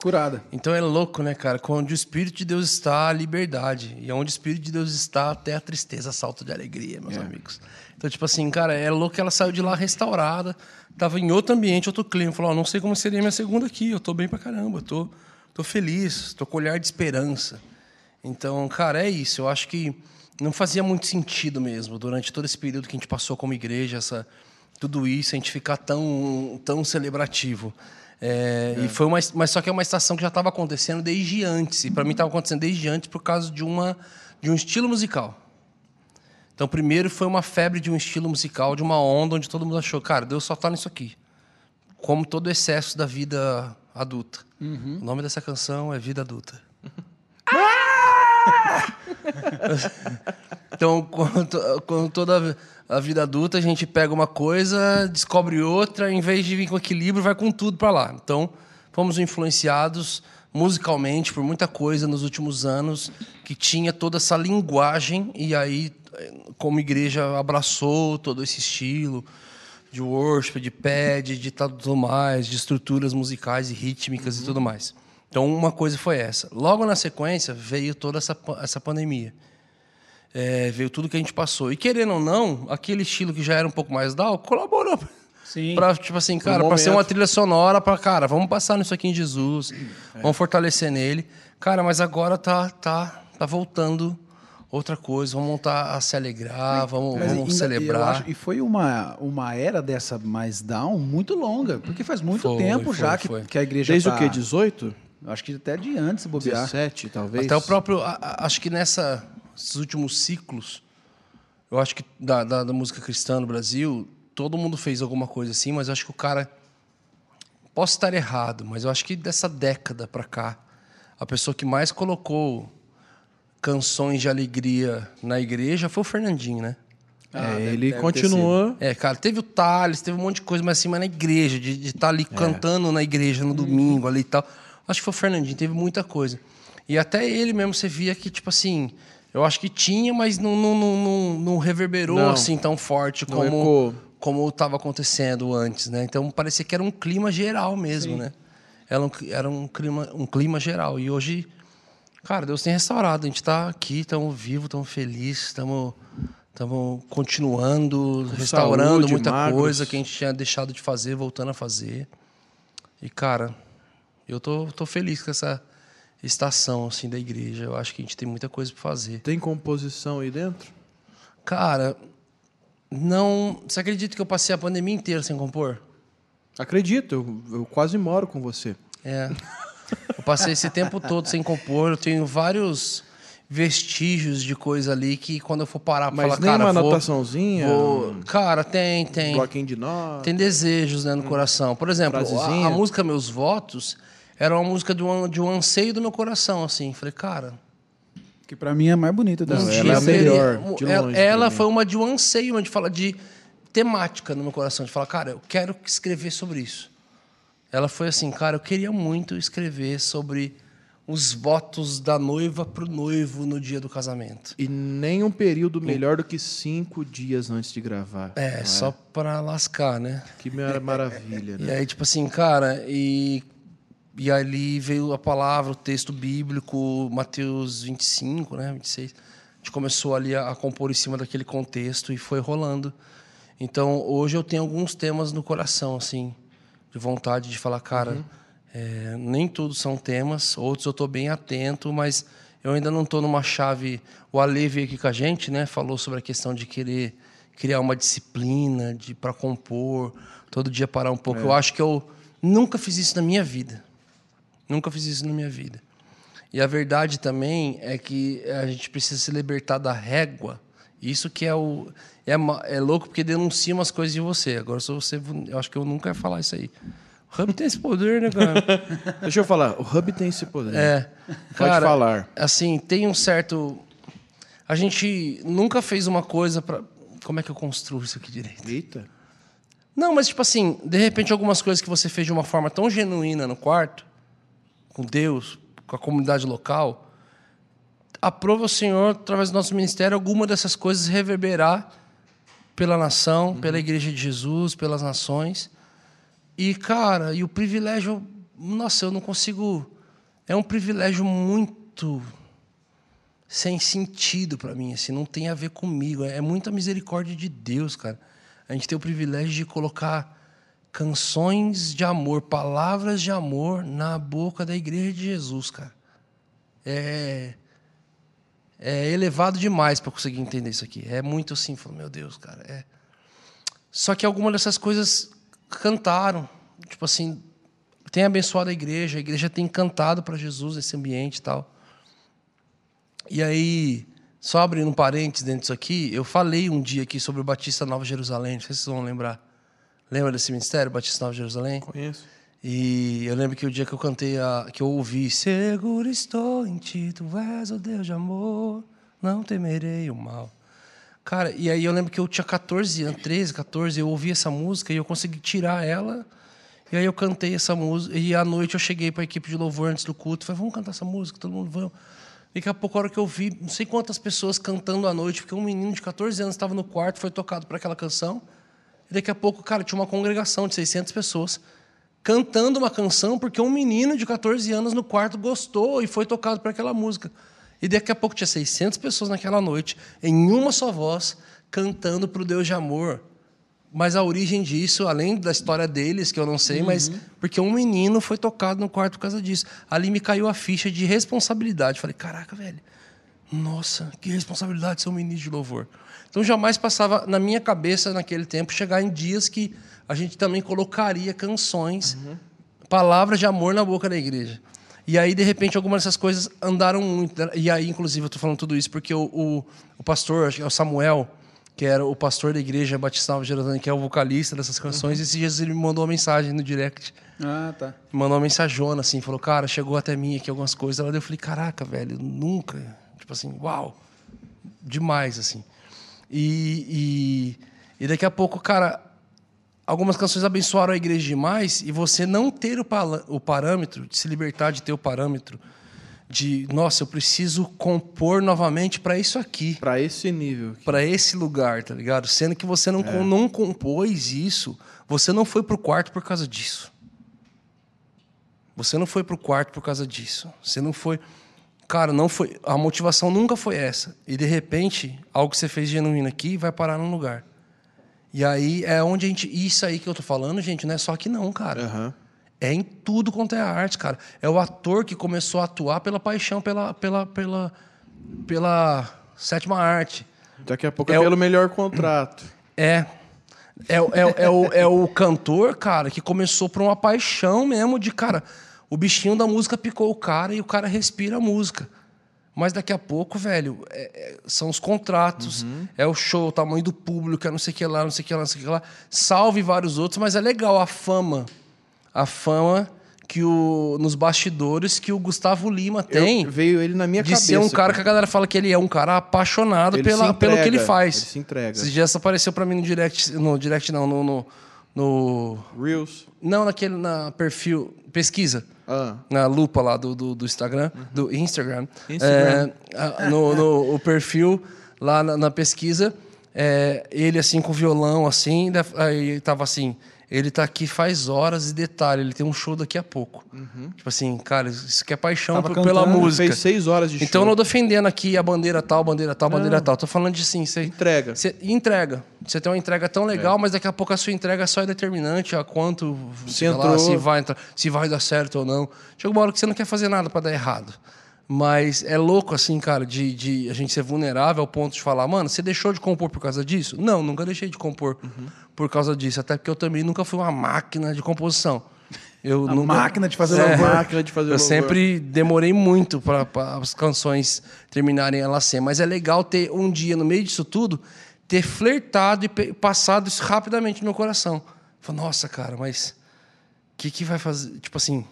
C: Curada.
A: então é louco, né, cara? Onde o Espírito de Deus está, a liberdade. E onde o Espírito de Deus está, até a tristeza salta de alegria, meus amigos. Então, tipo assim, cara, é louco que ela saiu de lá restaurada, tava em outro ambiente, outro clima. Falou, ó, não sei como seria minha segunda aqui, eu tô bem pra caramba, eu tô, tô feliz, tô com olhar de esperança. Então, cara, é isso. Eu acho que não fazia muito sentido mesmo, durante todo esse período que a gente passou como igreja, essa, tudo isso, a gente ficar tão, tão celebrativo. É, E foi uma, mas só que é uma estação que já estava acontecendo desde antes. E para mim estava acontecendo desde antes por causa de uma de um estilo musical. Então, primeiro foi uma febre de um estilo musical, de uma onda onde todo mundo achou, cara, Deus só tá nisso aqui. Como todo excesso da vida adulta. O nome dessa canção é Vida Adulta. Então, quando, quando toda a vida adulta, a gente pega uma coisa, descobre outra, em vez de vir com equilíbrio, vai com tudo para lá. Então, fomos influenciados musicalmente por muita coisa nos últimos anos que tinha toda essa linguagem e aí como igreja abraçou todo esse estilo de worship, de pad, de tudo mais, de estruturas musicais e rítmicas e tudo mais. Então uma coisa foi essa. Logo na sequência veio toda essa essa pandemia. é, veio tudo que a gente passou. E querendo ou não, aquele estilo que já era um pouco mais down, colaborou.
C: Sim.
A: Pra, tipo assim, cara,
B: um
A: pra ser uma trilha sonora, pra, cara, vamos passar nisso aqui em Jesus, vamos fortalecer nele. Cara, mas agora tá, tá, tá voltando outra coisa, vamos montar a se alegrar, vamos,
C: Mas
A: vamos
C: ainda-
A: celebrar.
C: acho- e foi uma, uma era dessa mais down muito longa, porque faz muito
A: Foi,
C: tempo já
A: foi,
C: que,
A: foi.
C: que a igreja
B: Desde
C: tá,
B: o quê? 18?
C: Acho que até de antes, bobear.
B: 17, talvez?
A: Até o próprio. acho que nessa, nesses últimos ciclos, eu acho que da, da, da música cristã no Brasil, todo mundo fez alguma coisa assim, mas eu acho que o cara. Posso estar errado, mas eu acho que dessa década pra cá, a pessoa que mais colocou canções de alegria na igreja foi o Fernandinho, né?
C: Ah,
B: É,
C: deve-
B: ele
C: deve ter
B: continua.
A: É, cara, teve o Thales, teve um monte de coisa, mas assim, mas na igreja, de estar ali cantando na igreja no domingo ali e tal. Acho que foi o Fernandinho, teve muita coisa. E até ele mesmo, você via que, tipo assim, eu acho que tinha, mas não, não, não, não, reverberou
B: Não.
A: assim tão forte
B: Não
A: como
B: ecoou.
A: como estava acontecendo antes, né? Então parecia que era um clima geral mesmo, né? Era um, era um clima, um clima geral. E hoje, cara, Deus tem restaurado. A gente está aqui, estamos vivos, estamos felizes, estamos estamos continuando, restaurando
B: saúde,
A: muita
B: magros.
A: coisa que a gente tinha deixado de fazer, voltando a fazer. E cara, eu tô, tô feliz com essa estação assim da igreja. Eu acho que a gente tem muita coisa para fazer.
B: Tem composição aí dentro?
A: Cara, não, você acredita que eu passei a pandemia inteira sem compor?
B: Acredito, eu, eu quase moro com você.
A: É. Eu passei esse tempo todo sem compor. Eu tenho vários vestígios de coisa ali que quando eu for parar pra
B: Mas
A: falar,
B: nem
A: cara,
B: uma
A: vou,
B: anotaçãozinha?
A: vou... Cara, tem, tem.
B: Bloquinho de nós?
A: Tem desejos né, no coração. Por exemplo, a, a música Meus Votos era uma música de um, de um anseio do meu coração, assim. Falei, cara,
C: Que pra mim é a mais bonita
A: um dia
B: ela é a melhor, de
A: ela
B: longe,
A: ela foi uma de um anseio, uma de falar de temática no meu coração, de falar, cara, eu quero escrever sobre isso. Ela foi assim, cara, eu queria muito escrever sobre os votos da noiva pro noivo no dia do casamento.
B: E nem um período melhor do que cinco dias antes de gravar.
A: É, só pra lascar, né?
B: Que mar- maravilha,
A: E
B: né?
A: aí, tipo assim, cara, e, e ali veio a palavra, o texto bíblico, Mateus 25, né, 26. A gente começou ali a, a compor em cima daquele contexto e foi rolando. Então, hoje eu tenho alguns temas no coração, assim, de vontade de falar, cara, é, nem tudo são temas, outros eu estou bem atento, mas eu ainda não estou numa chave. O Ale veio aqui com a gente, né? Falou sobre a questão de querer criar uma disciplina de para compor, todo dia parar um pouco. Eu acho que eu nunca fiz isso na minha vida. Nunca fiz isso na minha vida. E a verdade também é que a gente precisa se libertar da régua. Isso que é o é, é louco porque denuncia umas coisas de você. Agora se você, eu acho que eu nunca ia falar isso aí. O Hub tem esse poder, né, cara?
B: Deixa eu falar, o Hub tem esse poder.
A: É.
B: Pode
A: Cara,
B: falar.
A: Assim, tem um certo. A gente nunca fez uma coisa para. Como é que eu construo isso aqui direito?
B: Eita.
A: Não, mas tipo assim, de repente algumas coisas que você fez de uma forma tão genuína no quarto, com Deus, com a comunidade local, aprova o Senhor, através do nosso ministério, alguma dessas coisas reverberar pela nação, pela igreja de Jesus, pelas nações. E, cara, e o privilégio, nossa, eu não consigo. É um privilégio muito sem sentido para mim, assim, não tem a ver comigo. É muita misericórdia de Deus, cara. A gente tem o privilégio de colocar canções de amor, palavras de amor na boca da igreja de Jesus, cara. É é elevado demais para conseguir entender isso aqui. É muito assim, meu Deus, cara, é só que algumas dessas coisas cantaram, tipo assim, tem abençoado a igreja, a igreja tem cantado para Jesus nesse ambiente e tal. E aí, só abrindo um parênteses dentro disso aqui, eu falei um dia aqui sobre o Batista Nova Jerusalém, não sei se vocês vão lembrar. Lembra desse ministério, Batista Nova Jerusalém?
B: Conheço.
A: E eu lembro que o dia que eu cantei, a, que eu ouvi, Seguro estou em ti, tu és o Deus de amor, não temerei o mal. Cara, e aí eu lembro que eu tinha 14 anos, 13, 14, eu ouvi essa música e eu consegui tirar ela. E aí eu cantei essa música. E à noite eu cheguei para a equipe de louvor antes do culto. Falei, vamos cantar essa música, todo mundo vamos. Daqui a pouco, a hora que eu vi, não sei quantas pessoas cantando à noite, porque um menino de 14 anos estava no quarto, foi tocado para aquela canção. E daqui a pouco, cara, tinha uma congregação de 600 pessoas cantando uma canção porque um menino de 14 anos no quarto gostou e foi tocado para aquela música. E daqui a pouco tinha 600 pessoas naquela noite, em uma só voz, cantando para o Deus de amor. Mas a origem disso, além da história deles, que eu não sei, mas porque um menino foi tocado no quarto por causa disso. Ali me caiu a ficha de responsabilidade. Falei, caraca, velho, nossa, que responsabilidade ser um ministro de louvor. Então jamais passava na minha cabeça naquele tempo chegar em dias que a gente também colocaria canções, palavras de amor na boca da igreja. E aí, de repente, algumas dessas coisas andaram muito. E aí, inclusive, eu estou falando tudo isso porque o, o, o pastor, acho que é o Samuel, que era o pastor da igreja Batista Nova Jerusalém, que é o vocalista dessas canções, esses dias ele me mandou uma mensagem no direct.
C: Ah, tá.
A: Mandou uma mensajona, assim, falou, cara, chegou até mim aqui algumas coisas. Ela deu, eu falei, caraca, velho, nunca. Tipo assim, uau. Demais, assim. E, e, e daqui a pouco, cara, algumas canções abençoaram a igreja demais e você não ter o, o parâmetro, de se libertar de ter o parâmetro de, nossa, eu preciso compor novamente para isso aqui
B: Pra esse nível.
A: para esse lugar, tá ligado? Sendo que você não, com- não compôs isso, você não foi pro quarto por causa disso. Você não foi pro quarto por causa disso. Você não foi. Cara, não foi. A motivação nunca foi essa. E de repente, algo que você fez genuíno aqui vai parar num lugar. E aí é onde a gente. Isso aí que eu tô falando, gente, não é só que não, cara.
B: Aham.
A: É em tudo quanto é arte, cara. É o ator que começou a atuar pela paixão, pela, pela, pela, pela sétima arte.
B: Daqui a pouco é,
A: É o-
B: pelo melhor contrato.
A: É. É, o- é, o- é, o, é o cantor, cara, que começou por uma paixão mesmo de, cara, o bichinho da música picou o cara e o cara respira a música. Mas daqui a pouco, velho, é- é- são os contratos, é o show, o tamanho do público, é não sei o que lá, não sei o que lá, não sei o que lá. Salve vários outros, mas é legal a fama. A fama que o, nos bastidores que o Gustavo Lima tem
B: Eu- veio ele na minha
A: de
B: cabeça.
A: ser um cara que a galera fala que ele é um cara apaixonado
B: Ele
A: pela,
B: se
A: pelo que ele
B: entrega,
A: faz.
B: ele se entrega.
A: Esses dias apareceu pra mim no direct, no direct não, no, no, no-
B: Reels.
A: não naquele na perfil pesquisa.
B: Ah.
A: Na lupa lá do, do, do Instagram, do Instagram.
B: Instagram.
A: É, no, no- o perfil lá na, na pesquisa, é, ele assim com violão, assim, aí tava assim, ele tá aqui faz horas e detalhe, ele tem um show daqui a pouco. Tipo assim, cara, isso que é paixão
C: Tava
A: pela
C: cantando,
A: música.
B: Fez seis horas de
A: Então eu
B: show.
A: não tô defendendo aqui a bandeira tal, bandeira tal, bandeira tal. Tô falando de sim, você
B: Entrega.
A: você entrega. Você tem uma entrega tão legal, mas daqui a pouco a sua entrega só é determinante a quanto lá,
B: entrou.
A: se vai entrar, se vai dar certo ou não. Chega uma hora que você não quer fazer nada para dar errado. Mas é louco assim, cara, de, de a gente ser vulnerável ao ponto de falar, mano, você deixou de compor por causa disso? Não, nunca deixei de compor por causa disso, até porque eu também nunca fui uma máquina de composição. Eu
C: A
A: nunca-
C: máquina de fazer
A: É.
C: louvor.
B: máquina de fazer
A: eu
B: louvor.
A: sempre demorei muito para as canções terminarem ela ser, mas é legal ter um dia no meio disso tudo ter flertado e passado isso rapidamente no meu coração. Falei, nossa, cara, mas o que que vai fazer? Tipo assim,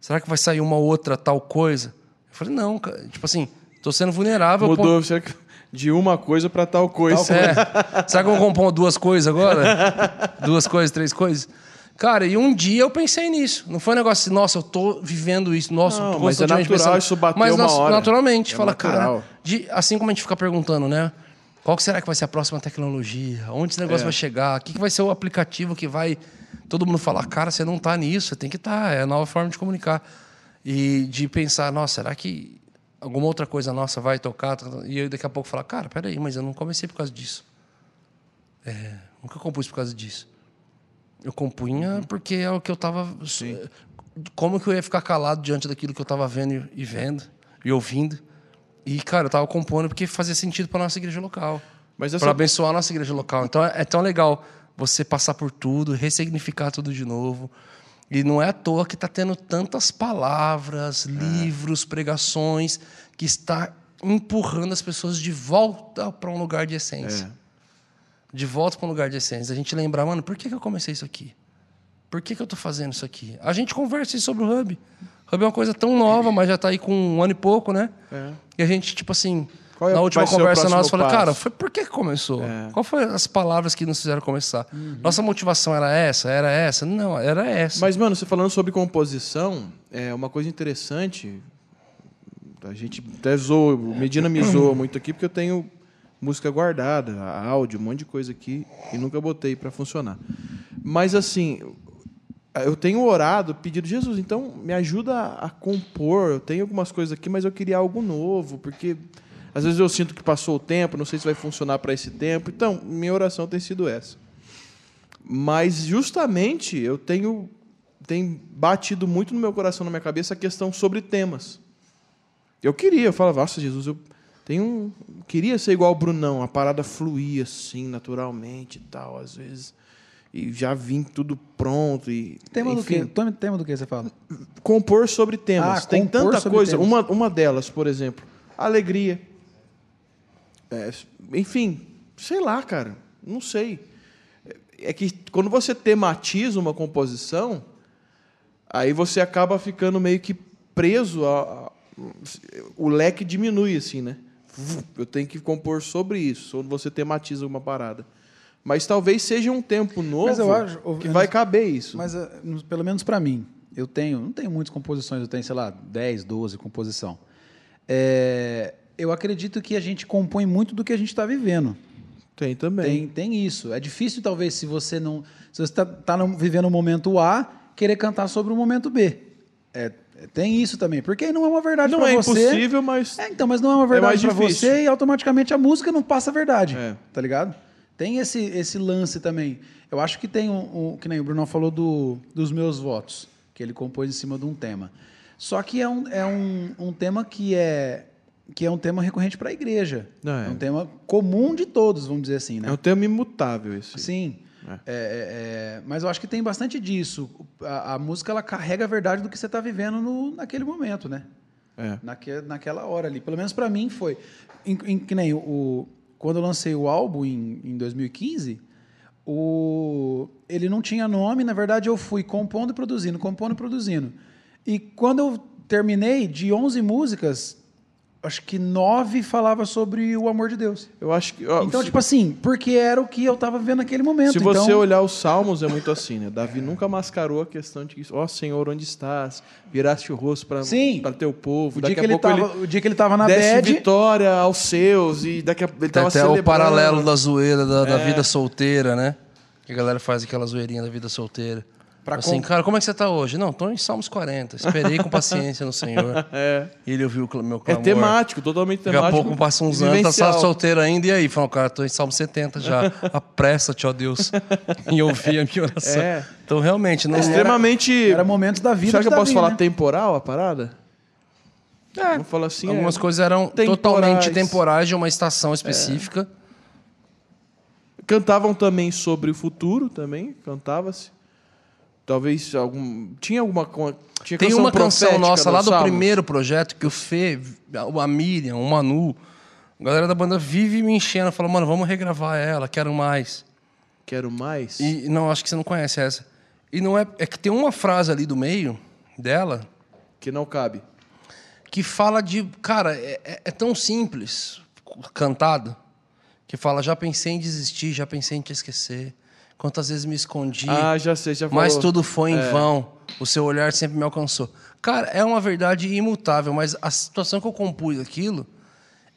A: será que vai sair uma outra tal coisa? Eu falei, não, cara, tipo assim, tô sendo vulnerável.
B: Mudou será que- de uma coisa pra tal coisa.
A: ponto- É. Será que eu vou compor duas coisas agora? duas coisas, três coisas? Cara, e um dia eu pensei nisso. Não foi um negócio assim, nossa, eu tô vivendo isso, nossa,
B: Não,
A: eu tô
B: mas é natural
A: pensando.
B: isso bater
A: Mas
B: uma hora.
A: naturalmente,
B: É
A: fala,
B: natural.
A: cara, de- assim como a gente fica perguntando, né? Qual será que vai ser a próxima tecnologia? Onde esse negócio
B: É.
A: vai chegar? O que, que vai ser o aplicativo que vai todo mundo falar, cara, você não tá nisso, você tem que estar, é a nova forma de comunicar. E de pensar, nossa, será que alguma outra coisa nossa vai tocar? E eu daqui a pouco falar, cara, peraí, mas eu não comecei por causa disso. É, nunca compus por causa disso. Eu compunha porque é o que eu tava. Como que eu ia ficar calado diante daquilo que eu tava vendo e- vendo e ouvindo? E, cara, eu tava compondo porque fazia sentido para nossa igreja local. Para abençoar a nossa igreja local. Então é, é tão legal você passar por tudo, ressignificar tudo de novo. E não é à toa que está tendo tantas palavras, livros, pregações, que está empurrando as pessoas de volta para um lugar de essência.
B: É.
A: De volta para um lugar de essência. A gente lembrar, mano, por que, que eu comecei isso aqui? Por que, que eu estou fazendo isso aqui? A gente conversa sobre o Hub. O Hub é uma coisa tão nova, mas já está aí com um ano e pouco, né?
B: É.
A: E a gente, tipo assim,
B: é-
A: na última conversa nossa,
B: passo?
A: cara, foi por que começou?
B: É.
A: Qual foi as palavras que nos fizeram começar?
B: Uhum.
A: Nossa motivação era essa? Era essa? Não, era essa.
B: Mas, mano, você falando sobre composição, é uma coisa interessante. A gente até zoa, o Medina me zoa muito aqui, porque eu tenho música guardada, áudio, um monte de coisa aqui, e nunca botei para funcionar. Mas, assim, eu tenho orado, pedido, Jesus, então me ajuda a compor. Eu tenho algumas coisas aqui, mas eu queria algo novo, porque às vezes eu sinto que passou o tempo, não sei se vai funcionar para esse tempo. Então, minha oração tem sido essa. Mas justamente eu tenho tem batido muito no meu coração, na minha cabeça, a questão sobre temas. Eu queria, eu falava, nossa, Jesus, eu tenho, queria ser igual o Brunão, a parada fluía assim, naturalmente e tal, às vezes. E já vim tudo pronto. E,
C: Tema do
B: enfim,
C: quê? Tema- do que você fala?
B: compor sobre temas.
C: Ah,
B: Tem tanta coisa.
C: temas.
B: Uma, uma delas, por exemplo, alegria. É, enfim, sei lá, cara. Não sei. É que quando você tematiza uma composição, aí você acaba ficando meio que preso a, a- o leque diminui assim, né? Eu tenho que compor sobre isso, quando você tematiza uma parada. Mas talvez seja um tempo novo
C: acho-
B: que vai caber isso.
C: Mas, eh, pelo menos para mim, eu tenho, não tenho muitas composições, eu tenho, sei lá, 10, 12 composição. É, eu acredito que a gente compõe muito do que a gente está vivendo.
B: Tem também.
C: Tem, tem isso. É difícil, talvez, se você não. Se você está tá no- vivendo o momento A, querer cantar sobre o momento B. É, é, tem isso também. Porque não é uma verdade
B: Não
C: para
B: é
C: você.
B: impossível, mas
C: É, então, mas não é uma verdade
B: mais
C: para você e automaticamente a música não passa a verdade.
B: É.
C: Tá ligado? Tem esse, esse lance também. Eu acho que tem um, um- que nem o Bruno falou do, dos meus votos, que ele compôs em cima de um tema. Só que é um, é um, um tema que é que é um tema recorrente para a igreja.
B: Não, é.
C: um tema comum de todos, vamos dizer assim, né?
B: é um tema imutável esse.
C: Sim.
B: É.
C: É, é, é, mas eu acho que tem bastante disso. A, a música ela carrega a verdade do que você está vivendo no, naquele momento, né?
B: É.
C: Naque, naquela hora ali. Pelo menos para mim foi. Em, em- que nem o- quando eu lancei o álbum em, em 2015, o, ele não tinha nome. Na verdade, eu fui compondo e produzindo, compondo e produzindo. E quando eu terminei, de 11 músicas, acho que nove falava sobre o amor de Deus.
B: Eu acho que. ó,
C: Então,
B: se,
C: tipo assim, porque era o que eu estava vivendo naquele momento.
B: se você
C: então,
B: olhar os salmos, é muito assim, né? Davi nunca mascarou a questão de ó Senhor, onde estás? Viraste o rosto para teu povo.
C: o dia,
B: Daqui
C: que
B: a
C: ele
B: pouco
C: tava, o dia que ele tava na
B: desce
C: bad,
B: vitória aos seus e daqui a ele tava
A: até
B: celebrando.
A: o paralelo da zoeira da, da
B: É.
A: vida solteira, né? Que a galera faz aquela zoeirinha da vida solteira.
C: Pra
A: assim,
C: com-
A: cara, como é que você tá hoje? Não, tô em Salmos 40. Esperei com paciência no Senhor.
B: É.
A: E ele ouviu o meu
B: É
A: clamor.
B: temático, totalmente
A: Daqui
B: temático.
A: a pouco passa uns anos, tá solteiro ainda, e aí? Falou, cara, tô em Salmo 70 já. Apressa-te, ó Deus, em ouvir a minha oração.
B: É.
A: Então, realmente, não
B: É extremamente.
C: era momentos da vida
B: Será que eu posso
C: Davi,
B: falar
C: né?
B: temporal a parada?
A: É.
B: Vamos falar assim.
A: Algumas
B: é.
A: coisas eram
B: temporais.
A: totalmente temporais de uma estação específica.
B: Cantavam também sobre o futuro, também, cantava-se. Talvez algum. Tinha alguma. Tinha
A: Tem uma canção nossa lá do primeiro projeto que o Fê, a Miriam, o Manu, a galera da banda vive me enchendo, falou, mano, vamos regravar ela, quero mais.
B: Quero mais.
A: E não, acho que você não conhece essa. E não é. É que tem uma frase ali do meio dela
B: Que não cabe.
A: que fala de. Cara, é, é- é tão simples, cantado, que fala: já pensei em desistir, já pensei em te esquecer. Quantas vezes me escondi.
B: Ah, já sei, já falou.
A: Mas tudo foi em
B: É.
A: vão. O seu olhar sempre me alcançou. Cara, é uma verdade imutável, mas a situação que eu compus aquilo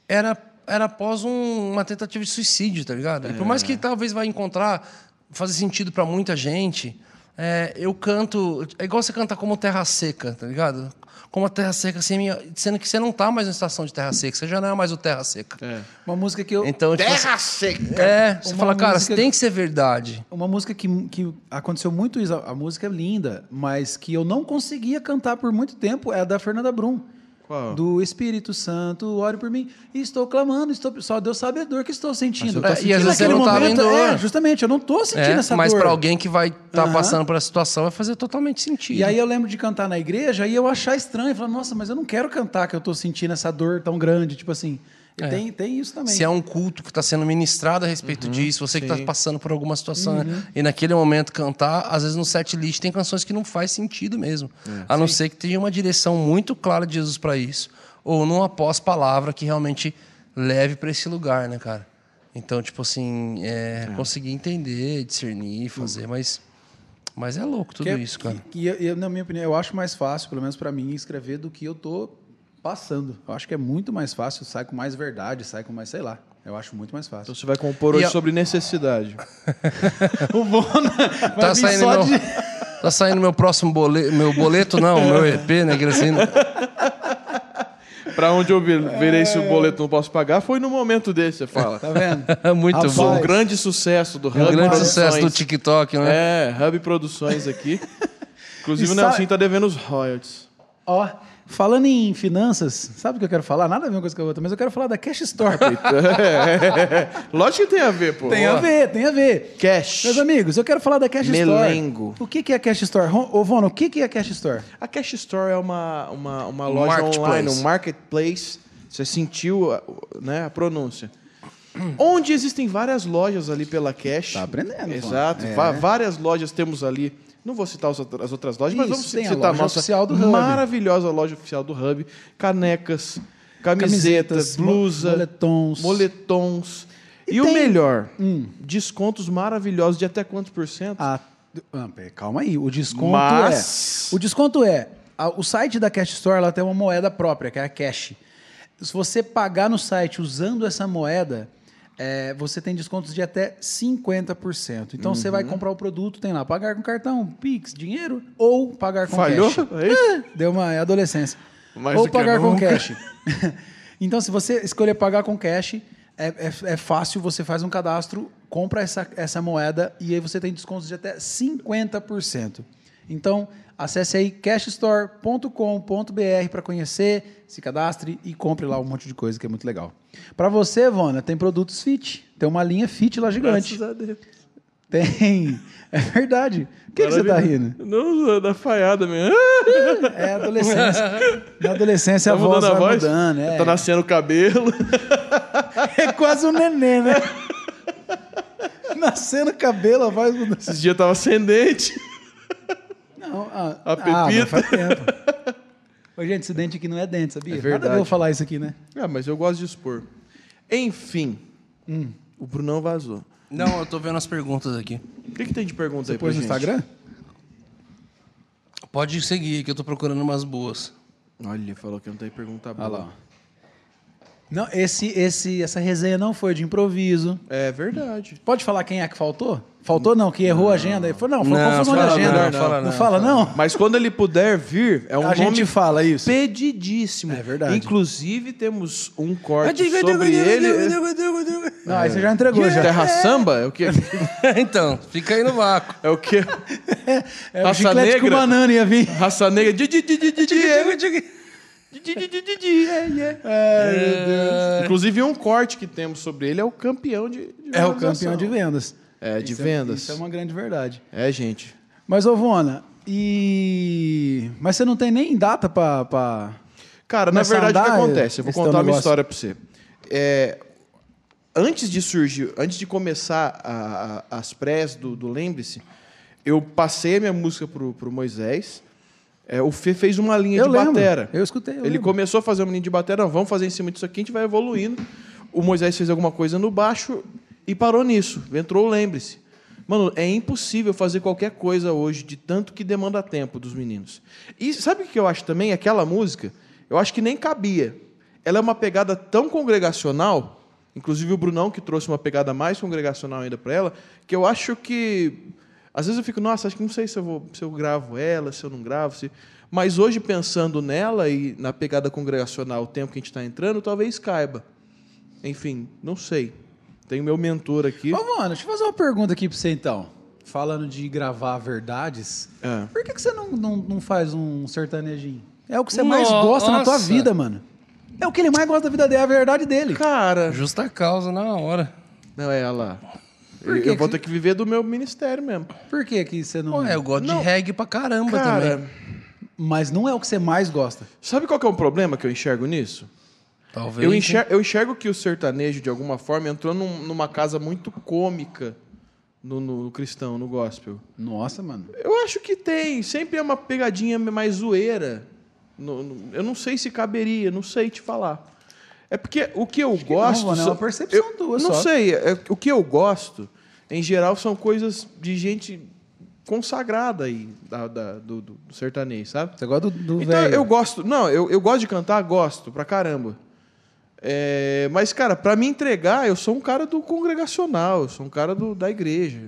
A: era, era após um- uma tentativa de suicídio, tá ligado? E por mais
B: É.
A: que talvez vai encontrar, fazer sentido pra muita gente, é, eu canto. É igual você cantar como terra seca, tá ligado? Como a terra seca, assim, sendo que você não tá mais na estação de terra seca, você já não é mais o terra seca.
B: É.
C: Uma música que eu.
A: Então, tipo,
B: Terra seca!
A: é, você
C: Uma
A: fala, cara,
C: música-
A: tem que ser verdade.
C: Uma música que, que aconteceu muito isso. A música é linda, mas que eu não conseguia cantar por muito tempo é a da Fernanda Brum.
B: Qual?
C: Do Espírito Santo, ore por mim. E estou clamando, estou, só Deus sabe a dor que estou sentindo.
A: Mas
C: É,
A: sentindo. E às vezes você não tava em dor.
C: É, justamente, eu não estou sentindo
A: É,
C: essa
A: mas
C: dor.
A: pra alguém que vai estar
C: Aham.
A: passando por essa situação vai fazer totalmente sentido.
C: E aí eu lembro de cantar na igreja e eu achar estranho. Falar, nossa, mas eu não quero cantar que eu estou sentindo essa dor tão grande. Tipo assim,
A: É.
C: tem, tem isso também.
A: Se é um culto que está sendo ministrado a respeito disso, você que está
B: sim.
A: passando por alguma situação, né? e naquele momento cantar, às vezes no set list tem canções que não faz sentido mesmo. a não ser que tenha uma direção muito clara de Jesus para isso, ou numa pós-palavra que realmente leve para esse lugar, né, cara? Então, tipo assim, é, conseguir entender, discernir, fazer, mas, mas é louco tudo
C: Que é-
A: isso, cara.
C: Que, que eu, na minha opinião, eu acho mais fácil, pelo menos para mim, escrever do que eu tô passando. Eu acho que é muito mais fácil, sai com mais verdade, sai com mais, sei lá. Eu acho muito mais fácil.
B: Então você vai compor
A: E
B: hoje
A: a-
B: sobre necessidade.
C: o Bona vai
A: Tá
C: vir
A: saindo
C: só
A: no-
C: de...
A: Tá saindo meu próximo boleto, meu boleto não, meu EP, né, Grecino?
B: Pra onde eu vi- virei se o boleto não posso pagar, foi no momento desse, você fala.
C: Tá vendo?
A: Muito
C: Rapaz,
A: bom.
B: Um grande sucesso do Hub
A: Um grande
B: Produções.
A: sucesso do TikTok, né?
B: É, Hub Produções aqui. Inclusive
C: E
B: o
C: sabe-
B: Nelson tá devendo os royalties.
C: Ó, falando em finanças, sabe o que eu quero falar? Nada a ver uma coisa com a outra, mas eu quero falar da Cash Store.
B: Lógico que tem a ver, pô.
C: tem a ver, tem a ver.
B: Cash.
C: Meus amigos, eu quero falar da Cash
B: Melengo.
C: Store. O que que é a Cash Store? Ô, Vono, o que que é a Cash Store?
B: A Cash Store é uma, uma, uma
A: Um
B: loja online, um marketplace. Você sentiu a- né, a pronúncia. Onde existem várias lojas ali pela Cash.
C: Tá aprendendo.
B: Exato.
C: É.
B: Várias lojas temos ali. Não vou citar as outras lojas, mas
C: Isso,
B: vamos
C: tem a
B: citar a
C: loja
B: nossa
C: oficial do Hub.
B: maravilhosa loja oficial do Hub. Canecas, camisetas,
C: mo-
B: blusa,
C: moletons.
B: moletons. E,
C: E
B: o
C: tem-
B: melhor,
C: Hum.
B: descontos maravilhosos de até quantos por cento?
C: Ah, ah, calma aí, o desconto
B: Mas-
C: é. O desconto é. a- o site da Cash Store ela tem uma moeda própria, que é a Cash. Se você pagar no site usando essa moeda, é, você tem descontos de até 50%. Então você vai
B: Uhum.
C: comprar o produto, tem lá, pagar com cartão, Pix, dinheiro, ou pagar com
B: Falhou?
C: cash.
B: Aí?
C: É, deu uma é adolescência.
B: Mais
C: ou pagar com cash. então, se você escolher pagar com cash, é, é- é fácil, você faz um cadastro, compra essa, essa moeda e aí você tem descontos de até 50%. Então, acesse aí cashstore.com.br para conhecer, se cadastre e compre lá um monte de coisa que é muito legal. Para você, Vona, tem produtos Fit. Tem uma linha Fit lá gigante.
B: Graças a Deus.
C: Tem. É verdade. O que, que você tá rindo?
B: Não, da falhada mesmo.
C: É adolescência. Na adolescência a
B: Tá
C: voz
B: mudando
C: vai
B: a voz?
C: mudando. É.
B: Tá nascendo o cabelo.
C: É quase um neném, né? Nascendo cabelo, a voz mudando.
B: Esses dias tava ascendente.
C: Não, ah,
B: A
C: ah, mas
B: pepita.
C: faz tempo. Ô, gente, esse dente aqui não é dente, sabia?
B: É
C: Nada a ver
B: verdade.
C: eu falar isso aqui, né?
B: Ah, mas eu gosto de expor. Enfim.
C: Hum.
B: O Brunão vazou.
A: Não, eu tô vendo as perguntas aqui.
B: O que, que tem de pergunta aí pra
C: Depois no
B: gente?
C: Instagram?
A: Pode seguir, que eu tô procurando umas boas.
B: Olha, falou que não tem pergunta boa.
C: Olha lá. Não, esse, esse, essa resenha não foi de improviso.
B: É verdade.
C: Pode falar quem é que faltou? Faltou não, que errou a agenda. Ele falou, não, foi
A: Não,
C: confusão de agenda.
A: não, fala
C: não
A: não,
C: fala não?
B: Mas quando ele puder vir, é um
C: a
B: nome
C: gente fala isso.
B: pedidíssimo.
C: É verdade.
B: Inclusive, temos um corte sobre ele.
C: Não, aí você já entregou já.
B: Terra Samba? É o quê?
A: então, fica aí no vácuo.
B: É o quê?
C: É o
B: Raça
C: chiclete com
B: negra?
C: banana ia vir.
B: Raça Negra. É. É, é. Inclusive, um corte que temos sobre ele é o campeão de, de
C: É o campeão de vendas.
B: É, de
C: Isso
B: vendas.
C: Isso é uma grande verdade.
B: É, gente.
C: Mas, ô Vona, e... Mas você não tem nem data pra... pra...
B: Cara, na verdade, o que acontece? Eu vou contar uma história pra você. É, antes de surgir, antes de começar a- a- as prés do, do Lembre-se, eu passei a minha música pro, pro Moisés. É, o Fê fez uma linha
C: Eu
B: de
C: lembro.
B: batera.
C: Eu escutei, eu
B: Ele
C: lembro.
B: começou a fazer uma linha de batera, não, vamos fazer em cima disso aqui, a gente vai evoluindo. O Moisés fez alguma coisa no baixo e parou nisso. Entrou Lembre-se. Mano, é impossível fazer qualquer coisa hoje de tanto que demanda tempo dos meninos. E sabe o que eu acho também? Aquela música, eu acho que nem cabia. Ela é uma pegada tão congregacional, inclusive o Brunão que trouxe uma pegada mais congregacional ainda para ela, que eu acho que às vezes eu fico, nossa, acho que não sei se eu vou, se eu gravo ela, se eu não gravo, se... mas hoje pensando nela e na pegada congregacional, o tempo que a gente está entrando, talvez caiba. Enfim, não sei. Tenho meu mentor aqui.
C: Ô, Vona, deixa eu fazer uma pergunta aqui pra você, então. Falando de gravar verdades,
B: É.
C: por que, que você não, não, não faz um sertanejinho? É o que você mais gosta na tua vida, mano. É o que ele mais gosta da vida dele, é a verdade dele.
B: Cara,
A: Justa causa na hora.
B: não é ela.
C: Por
B: Eu,
C: que
B: eu vou
C: que-
B: ter que viver do meu ministério mesmo.
C: Por que que você não...
A: Ué, eu gosto
B: Não.
A: de reggae pra caramba
B: Cara,
A: também.
C: Mas não é o que você mais gosta.
B: sabe qual que é o problema que eu enxergo nisso?
A: Talvez.
B: Eu enxergo, eu enxergo que o sertanejo, de alguma forma, entrou num- numa casa muito cômica no, no- no cristão, no gospel.
C: Nossa, mano.
B: Eu acho que tem. Sempre é uma pegadinha mais zoeira. No- no- eu não sei se caberia, não sei te falar. É porque o que eu
C: que não,
B: gosto.
C: mano, é uma percepção
B: eu,
C: tua
B: Não
C: só.
B: sei. é- o que eu gosto, em geral, são coisas de gente consagrada aí da, da- do, do- sertanejo, sabe?
C: Você gosta do, do
B: Então
C: velho.
B: eu gosto. Não, eu, eu gosto de cantar, gosto pra caramba. É, mas, cara, pra me entregar, eu sou um cara do congregacional, eu sou um cara do, da igreja.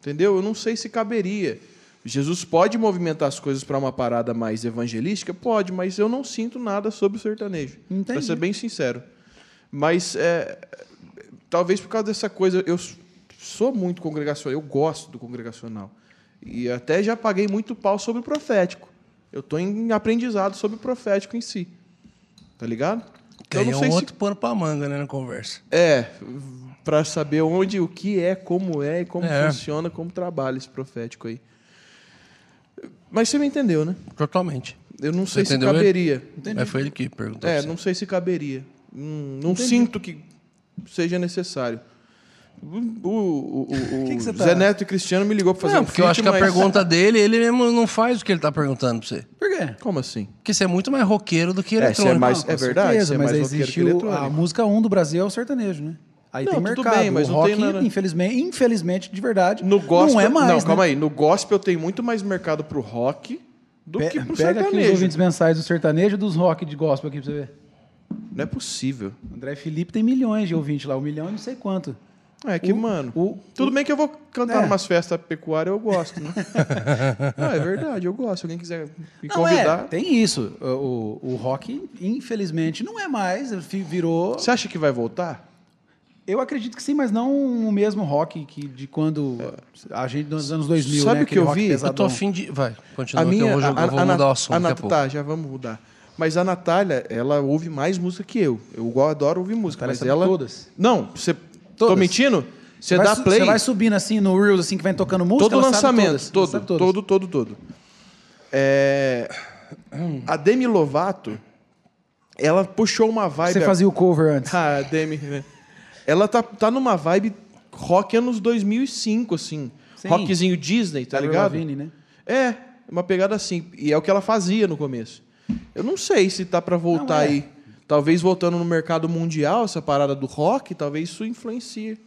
B: Entendeu? Eu não sei se caberia. Jesus pode movimentar as coisas para uma parada mais evangelística? Pode, mas eu não sinto nada sobre o sertanejo. Para ser bem sincero. Mas é, talvez por causa dessa coisa, eu sou muito congregacional, eu gosto do congregacional. E até já paguei muito pau sobre o profético. Eu estou em aprendizado sobre o profético em si. Tá ligado?
A: Aí
B: não
A: é
B: sei
A: um
B: se
A: outro pano pra manga, né, na conversa.
B: é, para saber onde, o que é, como é e como
A: É.
B: funciona, como trabalha esse profético aí. Mas você me entendeu, né?
A: Totalmente.
B: Eu não sei se
A: entendeu ele?
B: caberia.
A: Mas foi ele que perguntou.
B: É,
A: você.
B: não sei se caberia. Hum, Não sinto que seja necessário. O, o, o, o-
C: Que que tá-
B: Zé Neto e Cristiano me ligou para fazer
A: Não,
B: um
A: porque eu acho que a
B: mas-
A: pergunta dele, ele mesmo não faz o que ele tá perguntando pra você.
C: Por quê?
B: Como assim?
A: Porque você é muito mais roqueiro do que
B: É, você é
A: eletrônico.
B: mais-
C: com
B: é verdade,
C: certeza,
B: você é
C: mas existe
B: que
C: o-
B: eletrônico.
C: a música 1 do Brasil é o sertanejo, né? Aí
B: Não,
C: tem
B: tudo
C: mercado.
B: bem, mas
C: o
B: não
C: rock,
B: tem nada-
C: infelizmente, infelizmente, de verdade,
B: No gospel,
C: não é mais,
B: Não,
C: né?
B: calma aí. No gospel tem muito mais mercado pro rock do
C: Pe-
B: que pro
C: Pega aqui os
B: sertanejo.
C: ouvintes mensais do sertanejo e dos rock de gospel aqui pra você ver.
B: Não é possível.
C: André Felipe tem milhões de ouvintes lá, um milhão e não sei quanto.
B: É que,
C: O-
B: mano.
C: o-
B: tudo bem que eu vou cantar
C: É.
B: umas festas pecuárias, eu gosto, né? não, é verdade, eu gosto. Se alguém quiser me
C: Não,
B: convidar.
C: é, tem isso. O, o, o rock, infelizmente, não é mais. Virou.
B: Você acha que vai voltar?
C: Eu acredito que sim, mas não o mesmo rock que de quando a gente nos anos 2000,
B: Sabe
C: né?
B: o que
C: aquele
B: eu vi? Eu
A: Eu tô
C: pesadão.
A: afim de. Vai, continua
B: a minha,
A: que eu vou,
B: a,
A: eu vou
B: a,
A: mudar o assunto
B: a Nat-
A: pouco.
B: Tá, já vamos mudar. Mas a Natália, ela ouve mais música que eu. Eu adoro ouvir música, mas
C: sabe
B: ela...
C: todas?
B: Não, você... Tô
C: Todas.
B: mentindo? Você dá play...
C: Você vai subindo assim no Reels, assim, que vai tocando música.
B: todo lançamento, todo, todo, todo, todo. É, A Demi Lovato, ela puxou uma vibe...
C: Você fazia o cover antes.
B: Ah, Demi. né? Ela tá, tá numa vibe rock anos 2005, assim.
C: Sim.
B: Rockzinho Disney, tá
C: Avril
B: ligado?
C: Lavigne, né?
B: É, uma pegada assim. E é o que ela fazia no começo. Eu não sei se tá pra voltar
C: Não, é.
B: aí. Talvez voltando no mercado mundial, essa parada do rock, talvez isso influencie.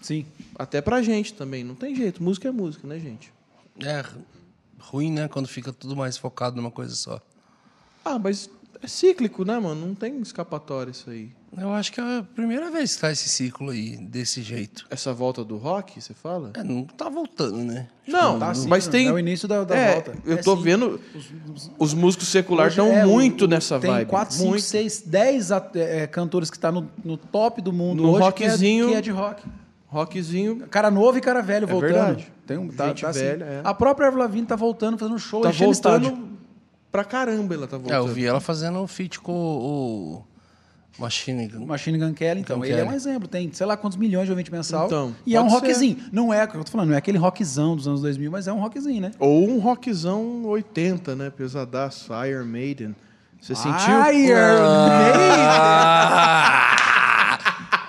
C: Sim.
B: Até pra gente também. Não tem jeito. Música é música, né, gente?
A: É ruim, né? Quando fica tudo mais focado numa coisa só.
B: Ah, mas é cíclico, né, mano? Não tem escapatória isso aí.
A: Eu acho que é a primeira vez que tá esse ciclo aí, desse jeito.
B: Essa volta do rock, você fala?
A: É, não tá voltando, né?
B: Não,
C: Tá sim,
B: mas tem.
C: É o início da, da
B: é,
C: volta.
B: Eu
C: É
B: tô
C: sim.
B: vendo. Os músicos seculares estão
C: é,
B: muito
C: o-
B: nessa
C: tem
B: vibe.
C: 4, 5,
B: muito.
C: 6, 10 at- é, cantores que estão no, no top do mundo
B: No
C: hoje, que é-
B: rockzinho.
C: que é de rock.
B: Rockzinho.
C: Cara novo e cara velho
B: É
C: voltando.
B: verdade.
C: Tem um, tá,
B: Gente
C: tá assim.
B: velha, é.
C: A própria Avril Lavigne tá voltando, fazendo show,
B: Tá voltando
C: estádio.
B: Pra caramba, ela tá
A: É,
B: voltando.
A: eu vi ela fazendo um feat com o, o Machine Gun.
C: Machine Gun Kelly, então.
A: Gun
C: ele é
A: Kelly.
C: um exemplo. Tem, sei lá, quantos milhões de ouvintes mensal.
B: Então,
C: e é um
B: ser.
C: rockzinho. Não é, o que eu tô falando, não é aquele rockzão dos anos 2000, mas é um rockzinho, né?
B: Ou um rockzão 80, né? Pesadaço, Iron Maiden. Você sentiu?
C: Iron Maiden!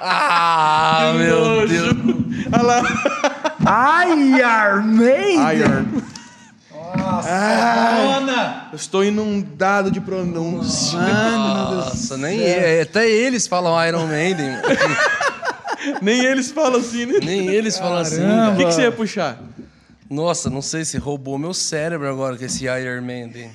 A: Ah, meu Deus.
B: Olha lá.
C: Iron Maiden!
B: Iron.
C: Ana!
B: Eu estou inundado de pronúncia.
A: Nossa, nem ele, até eles falam Iron Maiden.
B: Nem eles falam assim, né?
A: Nem eles falam assim.
B: O
A: cara.
B: que, que você ia puxar?
A: Nossa, não sei se roubou meu cérebro agora com esse Iron Maiden.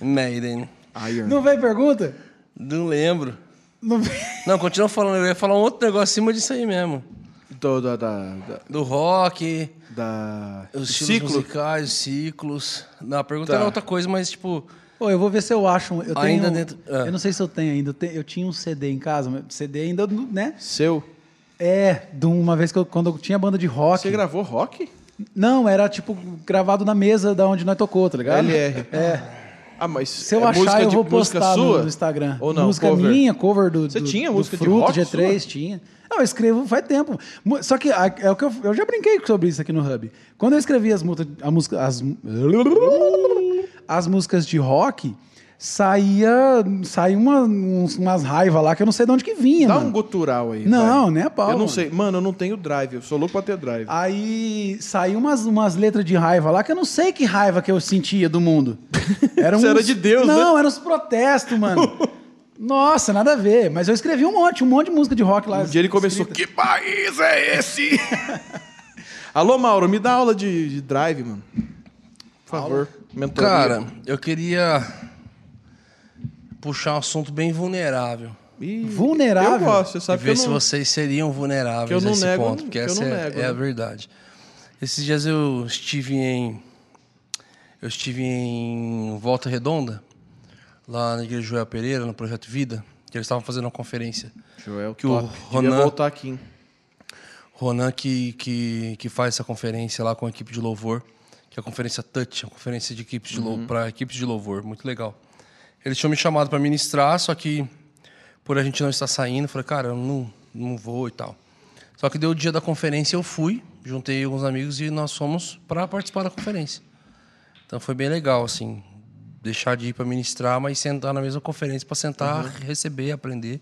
A: Maiden.
B: Iron.
C: Não vem pergunta?
A: Não lembro.
C: Não.
A: Não, continua falando. Eu ia falar um outro negócio acima disso aí mesmo.
B: Do, da, da,
A: Do rock,
B: da-
A: os
B: do
A: estilos
B: ciclo.
A: musicais, os ciclos. Não, a pergunta
B: Tá.
A: era outra coisa, mas tipo...
C: Ô, eu vou ver se eu acho. um- Eu tenho,
A: Ainda dentro- ah.
C: Eu não sei se eu tenho ainda. Eu, te- eu tinha um CD em casa, mas CD ainda, né?
B: Seu.
C: É, de uma vez que eu, quando eu tinha banda de rock.
B: Você gravou rock?
C: Não, era tipo gravado na mesa da onde nós tocou, tá ligado?
B: LR.
C: É.
B: Ah, mas
C: Se eu
B: é
C: achar, eu
B: de-
C: vou postar no,
B: sua?
C: no Instagram.
B: Ou não?
C: Música
B: cover?
C: minha, cover do.
B: Você
C: do-
B: tinha
C: do
B: música de
C: Fruto,
B: rock
C: G3,
B: sua?
C: tinha. Não, eu escrevo faz tempo. Só que é o que eu, eu já brinquei sobre isso aqui no Hub. Quando eu escrevi as, música, as, as músicas de rock, saía, saía uma, uns- umas raivas lá que eu não sei de onde que vinha,
B: Dá
C: mano.
B: um gutural aí.
C: Não,
B: vai.
C: nem a pau,
B: Eu não
C: mano.
B: sei. Mano, eu não tenho drive. Eu sou louco pra ter drive.
C: Aí saiu umas, umas letras de raiva lá que eu não sei que raiva que eu sentia do mundo. Era
B: Você era de Deus, né?
C: Não, eram uns protestos, mano. Nossa, nada a ver. Mas eu escrevi um monte, um monte de música de rock lá.
B: Um dia ele começou,
C: escrita.
B: que país é esse? Alô, Mauro, me dá aula de, de drive, mano. Por favor. Mentoria.
A: Cara, eu queria puxar um assunto bem vulnerável.
B: Ih,
C: Vulnerável?
B: Eu gosto, você
A: E
B: sabe que
A: ver
B: eu
A: se
B: não...
A: vocês seriam vulneráveis
B: que eu não
A: nesse
B: nego,
A: ponto, porque essa
B: não
A: é,
B: nego,
A: é a
B: né?
A: verdade. Esses dias eu estive em Eu estive em Volta Redonda, lá na Igreja Joel Pereira, no Projeto Vida, que eles estavam fazendo uma conferência.
B: Joel,
A: Que o
B: top. Devia
A: Ronan-
B: voltar aqui. hein?
A: Ronan que, que, que faz essa conferência lá com a equipe de louvor, que é a conferência Touch, a conferência de equipes de lou- para equipes de louvor, muito legal. Eles tinham me chamado para ministrar, só que por a gente não estar saindo, eu falei, cara, eu não, não vou e tal. Só que deu o dia da conferência, eu fui, juntei alguns amigos e nós fomos para participar da conferência. Então foi bem legal, assim, deixar de ir para ministrar, mas sentar na mesma conferência para sentar, receber, aprender,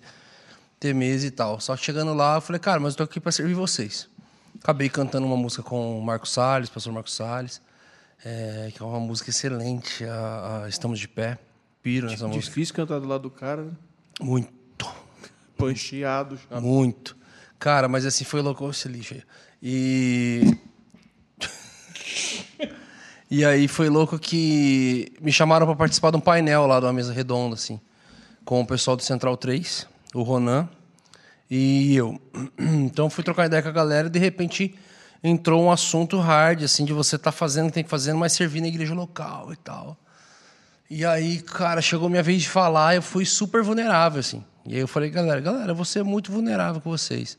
A: ter mesa e tal. Só que chegando lá, eu falei, cara, mas eu tô aqui para servir vocês. Acabei cantando uma música com o Marcos Salles, pastor Marcos Salles, é, que é uma música excelente, a, a Estamos de Pé. Piro nessa música.
B: Difícil cantar do lado do cara, né?
A: Muito.
B: Pancheado. já.
A: Muito. Cara, mas assim, foi louco esse lixo aí. E. e aí foi louco que me chamaram para participar de um painel lá de uma mesa redonda, assim, com o pessoal do Central 3, o Ronan e eu. Então fui trocar ideia com a galera e de repente entrou um assunto hard, assim, de você estar fazendo o que tem que fazer, mas servir na igreja local e tal. E aí, cara, chegou minha vez de falar, eu fui super vulnerável, assim. E aí eu falei, galera, galera, você é muito vulnerável com vocês.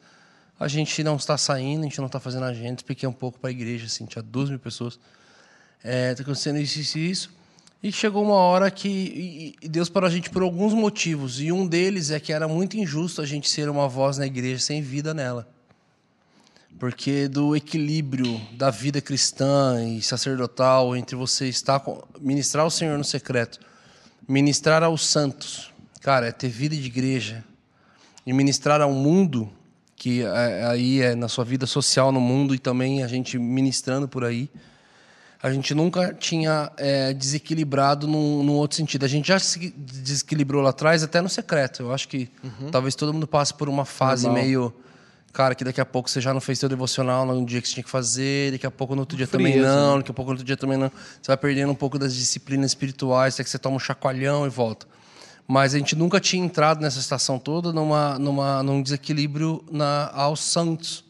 A: A gente não está saindo, a gente não está fazendo agenda. Expliquei um pouco para a igreja, assim, tinha duas mil pessoas. É, tá acontecendo isso, isso e isso. E chegou uma hora que e Deus parou a gente por alguns motivos. E um deles é que era muito injusto a gente ser uma voz na igreja sem vida nela. Porque do equilíbrio da vida cristã e sacerdotal entre você estar com, ministrar o Senhor no secreto, ministrar aos santos, cara, é ter vida de igreja e ministrar ao mundo, que é- aí é na sua vida social no mundo e também a gente ministrando por aí. A gente nunca tinha é, desequilibrado num, num outro sentido. A gente já se desequilibrou lá atrás, até no secreto. Eu acho que talvez todo mundo passe por uma fase
B: Normal.
A: meio. Cara, que daqui a pouco você já não fez seu devocional no dia que você tinha que fazer, daqui a pouco no outro dia também
B: Frieza,
A: não,
B: né?
A: daqui a pouco no outro dia também não. Você vai perdendo um pouco das disciplinas espirituais, até que você toma um chacoalhão e volta. Mas a gente nunca tinha entrado nessa estação toda numa, numa, num desequilíbrio na, aos santos,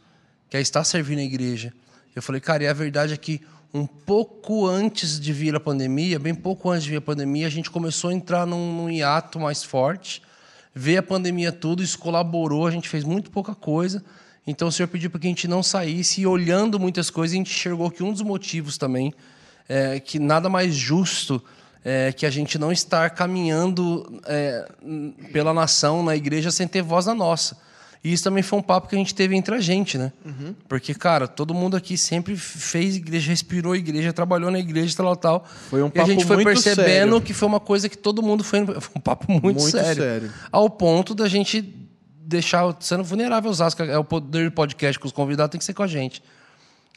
A: que é estar servindo a igreja. Eu falei, cara, e a verdade é que um pouco antes de vir a pandemia, bem pouco antes de vir a pandemia, a gente começou a entrar num, num hiato mais forte. Veio a pandemia tudo, isso colaborou, a gente fez muito pouca coisa. Então o Senhor pediu para que a gente não saísse e olhando muitas coisas, a gente enxergou que um dos motivos também é que nada mais justo é que a gente não estar caminhando é, pela nação, na igreja, sem ter voz na nossa. E isso também foi um papo que a gente teve entre a gente, né? Porque, cara, todo mundo aqui sempre fez igreja, respirou igreja, trabalhou na igreja, tal, tal.
B: Foi um
A: e a
B: papo
A: gente foi
B: muito
A: percebendo
B: sério.
A: que foi uma coisa que todo mundo foi. Foi um papo muito,
B: Muito
A: sério.
B: sério.
A: Ao ponto da gente deixar sendo vulnerável aos ascos. É o poder do podcast com os convidados, tem que ser com a gente.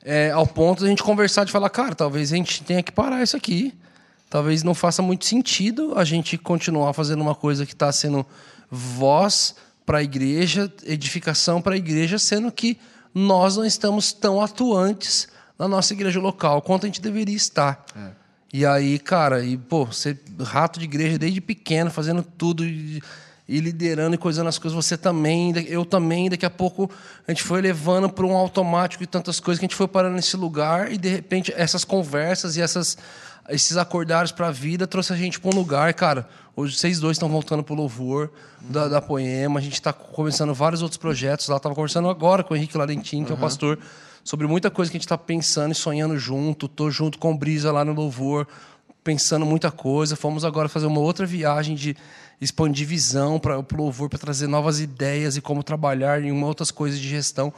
A: É, ao ponto da gente conversar, de falar, cara, talvez a gente tenha que parar isso aqui. Talvez não faça muito sentido a gente continuar fazendo uma coisa que está sendo voz para a igreja, edificação para a igreja, sendo que nós não estamos tão atuantes na nossa igreja local quanto a gente deveria estar. E aí, cara, e pô, você rato de igreja desde pequeno, fazendo tudo e, e liderando e coisando as coisas, você também, eu também, daqui a pouco a gente foi levando para um automático e tantas coisas que a gente foi parando nesse lugar e de repente essas conversas e essas esses acordares para a vida trouxe a gente para um lugar, cara. Hoje vocês dois estão voltando pro louvor da, da Poema, a gente está começando vários outros projetos lá, tava conversando agora com o Henrique Larentim, que é o pastor sobre muita coisa que a gente está pensando e sonhando junto. Tô junto com o Brisa lá no Louvor, pensando muita coisa. Fomos agora fazer uma outra viagem de expandir visão para o Louvor, para trazer novas ideias e como trabalhar em outras coisas de gestão.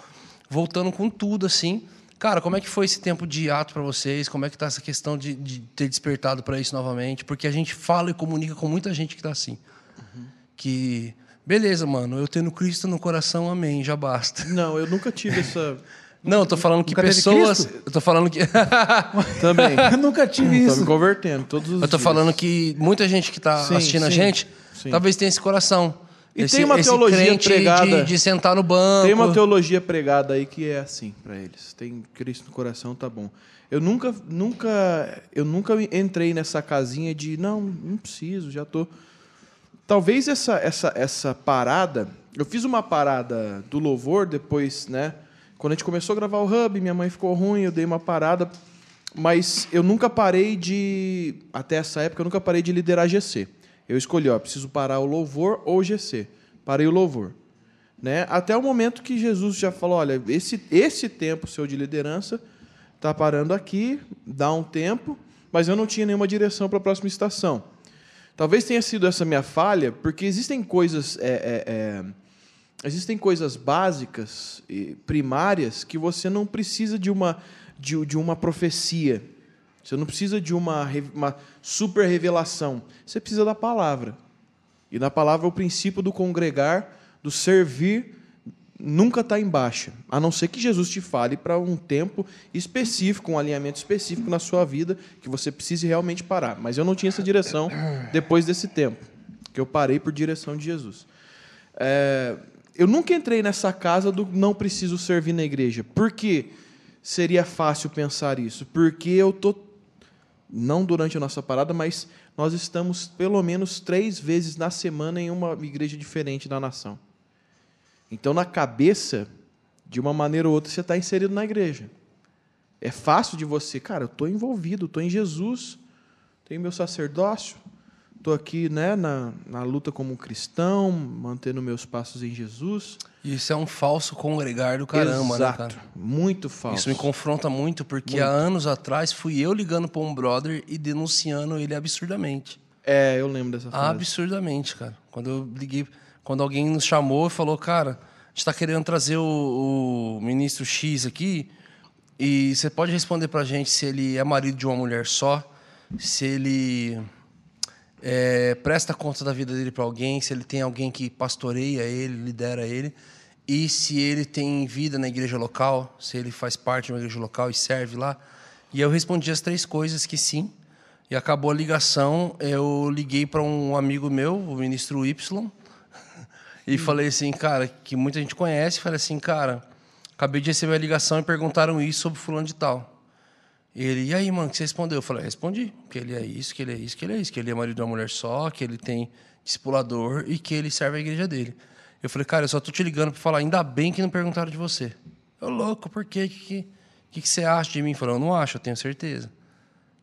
A: Voltando com tudo, assim. Cara, como é que foi esse tempo de ato para vocês? Como é que tá essa questão de, de ter despertado para isso novamente? Porque a gente fala e comunica com muita gente que tá assim. Que, beleza, mano, eu tendo Cristo no coração, amém, já basta.
B: Não, eu nunca tive essa.
A: Não, eu tô falando que
C: Nunca
A: pessoas. Eu tô falando que.
B: Também.
C: Eu nunca tive
B: Tô me
C: isso.
B: convertendo todos os
A: eu tô
B: dias.
A: falando que muita gente que tá
B: Sim,
A: assistindo a
B: sim,
A: gente
B: sim.
A: talvez tenha esse coração.
B: E
A: esse,
B: tem uma teologia pregada.
A: De, de sentar no banco.
B: Tem uma teologia pregada aí que é assim para eles. Tem Cristo no coração, tá bom. Eu nunca, nunca, eu nunca entrei nessa casinha de não, não preciso, já tô. Talvez essa, essa, essa parada. Eu fiz uma parada do louvor depois, né? Quando a gente começou a gravar o hub, minha mãe ficou ruim, eu dei uma parada. Mas eu nunca parei de. Até essa época, eu nunca parei de liderar GC. Eu escolhi, ó, preciso parar o louvor ou o GC. Parei o louvor. Né? Até o momento que Jesus já falou: olha, esse, esse tempo seu de liderança está parando aqui, dá um tempo, mas eu não tinha nenhuma direção para a próxima estação. Talvez tenha sido essa minha falha, porque existem coisas. É, é, é, existem coisas básicas e primárias que você não precisa de uma, de, de uma profecia. Você não precisa de uma, uma super revelação. Você precisa da palavra. E na palavra, o princípio do congregar, do servir, nunca está em baixa. A não ser que Jesus te fale para um tempo específico, um alinhamento específico na sua vida, que você precise realmente parar. Mas eu não tinha essa direção depois desse tempo, que eu parei por direção de Jesus. É, eu nunca entrei nessa casa do não preciso servir na igreja. Por que seria fácil pensar isso? Porque eu tô não durante a nossa parada, mas nós estamos pelo menos três vezes na semana em uma igreja diferente da nação. Então, na cabeça, de uma maneira ou outra, você está inserido na igreja. É fácil de você, cara, eu estou envolvido, estou em Jesus, tenho meu sacerdócio, estou aqui né, na, na luta como cristão, mantendo meus passos em Jesus.
A: Isso é um falso congregar do caramba,
B: Exato.
A: né, cara?
B: Muito falso.
A: Isso me confronta muito, porque há anos atrás fui eu ligando para um brother e denunciando ele absurdamente.
B: É, eu lembro dessa frase.
A: Absurdamente, cara. Quando eu liguei, quando alguém nos chamou e falou, cara, a gente está querendo trazer o, o ministro X aqui e você pode responder pra gente se ele é marido de uma mulher só, se ele é, presta conta da vida dele para alguém, se ele tem alguém que pastoreia ele, lidera ele, e se ele tem vida na igreja local, se ele faz parte de uma igreja local e serve lá. E eu respondi as três coisas que sim. E acabou a ligação, eu liguei para um amigo meu, o ministro Y, e falei assim, cara, que muita gente conhece, falei assim, cara, acabei de receber a ligação e perguntaram isso sobre fulano de tal. Ele, e aí, mano, que você respondeu? Eu falei, respondi. Que ele é isso, que ele é isso, que ele é isso. Que ele é marido de uma mulher só, que ele tem discipulador e que ele serve a igreja dele. Eu falei, cara, eu só tô te ligando para falar, ainda bem que não perguntaram de você. Eu, louco, por quê? O que, que, que, você acha de mim? Falou, eu não acho, eu tenho certeza.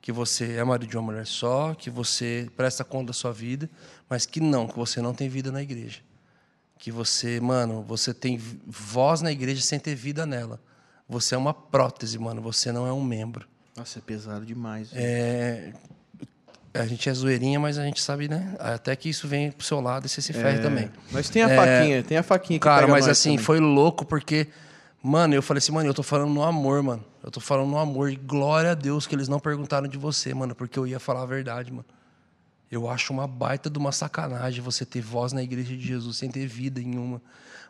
A: Que você é marido de uma mulher só, que você presta conta da sua vida, mas que não, que você não tem vida na igreja. Que você, mano, você tem voz na igreja sem ter vida nela. Você é uma prótese, mano, você não é um membro.
B: Nossa, é pesado demais.
A: É, a gente é zoeirinha, mas a gente sabe, né? Até que isso vem pro seu lado e você se ferre também.
B: Mas tem a
A: É,
B: faquinha, tem a faquinha que
A: Cara, mas assim,
B: também.
A: foi louco porque, mano, eu falei assim, mano, eu tô falando no amor, mano. Eu tô falando no amor. E glória a Deus que eles não perguntaram de você, mano, porque eu ia falar a verdade, mano. Eu acho uma baita de uma sacanagem você ter voz na igreja de Jesus sem ter vida nenhuma.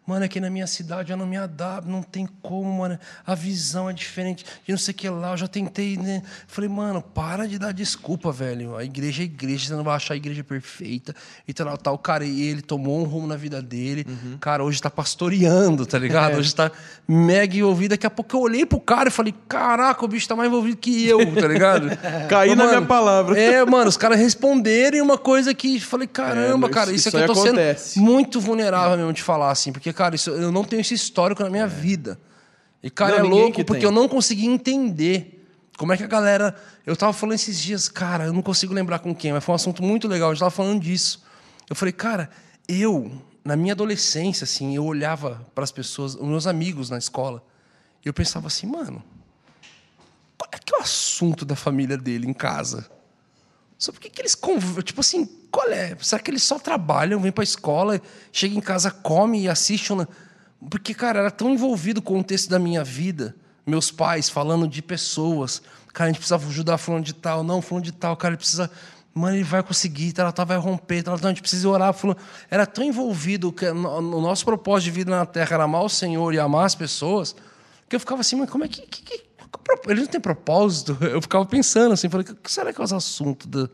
A: Mano, aqui na minha cidade eu não me adapto, não tem como, mano. A visão é diferente. E não sei o que lá, eu já tentei, né? Falei, mano, para de dar desculpa, velho. A igreja é igreja, você não vai achar a igreja perfeita. E tal, tal. Cara, e ele tomou um rumo na vida dele.
B: Uhum.
A: Cara, hoje tá pastoreando, tá ligado? Hoje tá mega envolvido. Daqui a pouco eu olhei pro cara e falei, caraca, o bicho tá mais envolvido que eu, tá ligado?
B: Caí na
A: mano,
B: minha palavra.
A: É, mano, os caras responderem uma coisa que falei, caramba,
B: É,
A: cara,
B: isso-
A: isso, aqui eu tô
B: acontece.
A: sendo muito vulnerável mesmo de falar assim, porque, cara, isso, eu não tenho esse histórico na minha vida. E, cara,
B: Não,
A: é
B: ninguém
A: louco
B: que
A: porque
B: tem.
A: eu não consegui entender como é que a galera. Eu tava falando esses dias, cara, eu não consigo lembrar com quem, mas foi um assunto muito legal, a gente tava falando disso. Eu falei, cara, eu, na minha adolescência, assim, eu olhava para as pessoas, os meus amigos na escola, e eu pensava assim, mano, qual é que é o assunto da família dele em casa? Só por que, eles. Tipo assim, qual é? Será que eles só trabalham, vêm pra escola, chega em casa, come e assiste uma... Porque, cara, era tão envolvido com o contexto da minha vida. Meus pais falando de pessoas. Cara, a gente precisava ajudar fulano de tal. Não, fulano de tal. Cara, ele precisa... Mano, ele vai conseguir, tal, tal, vai romper, tal, a gente precisa orar. Fulano... Era tão envolvido que no nosso propósito de vida na Terra era amar o Senhor e amar as pessoas, que eu ficava assim, mas como é que... que, que ele não tem propósito. Eu ficava pensando assim, falei, o que será que é os assuntos da-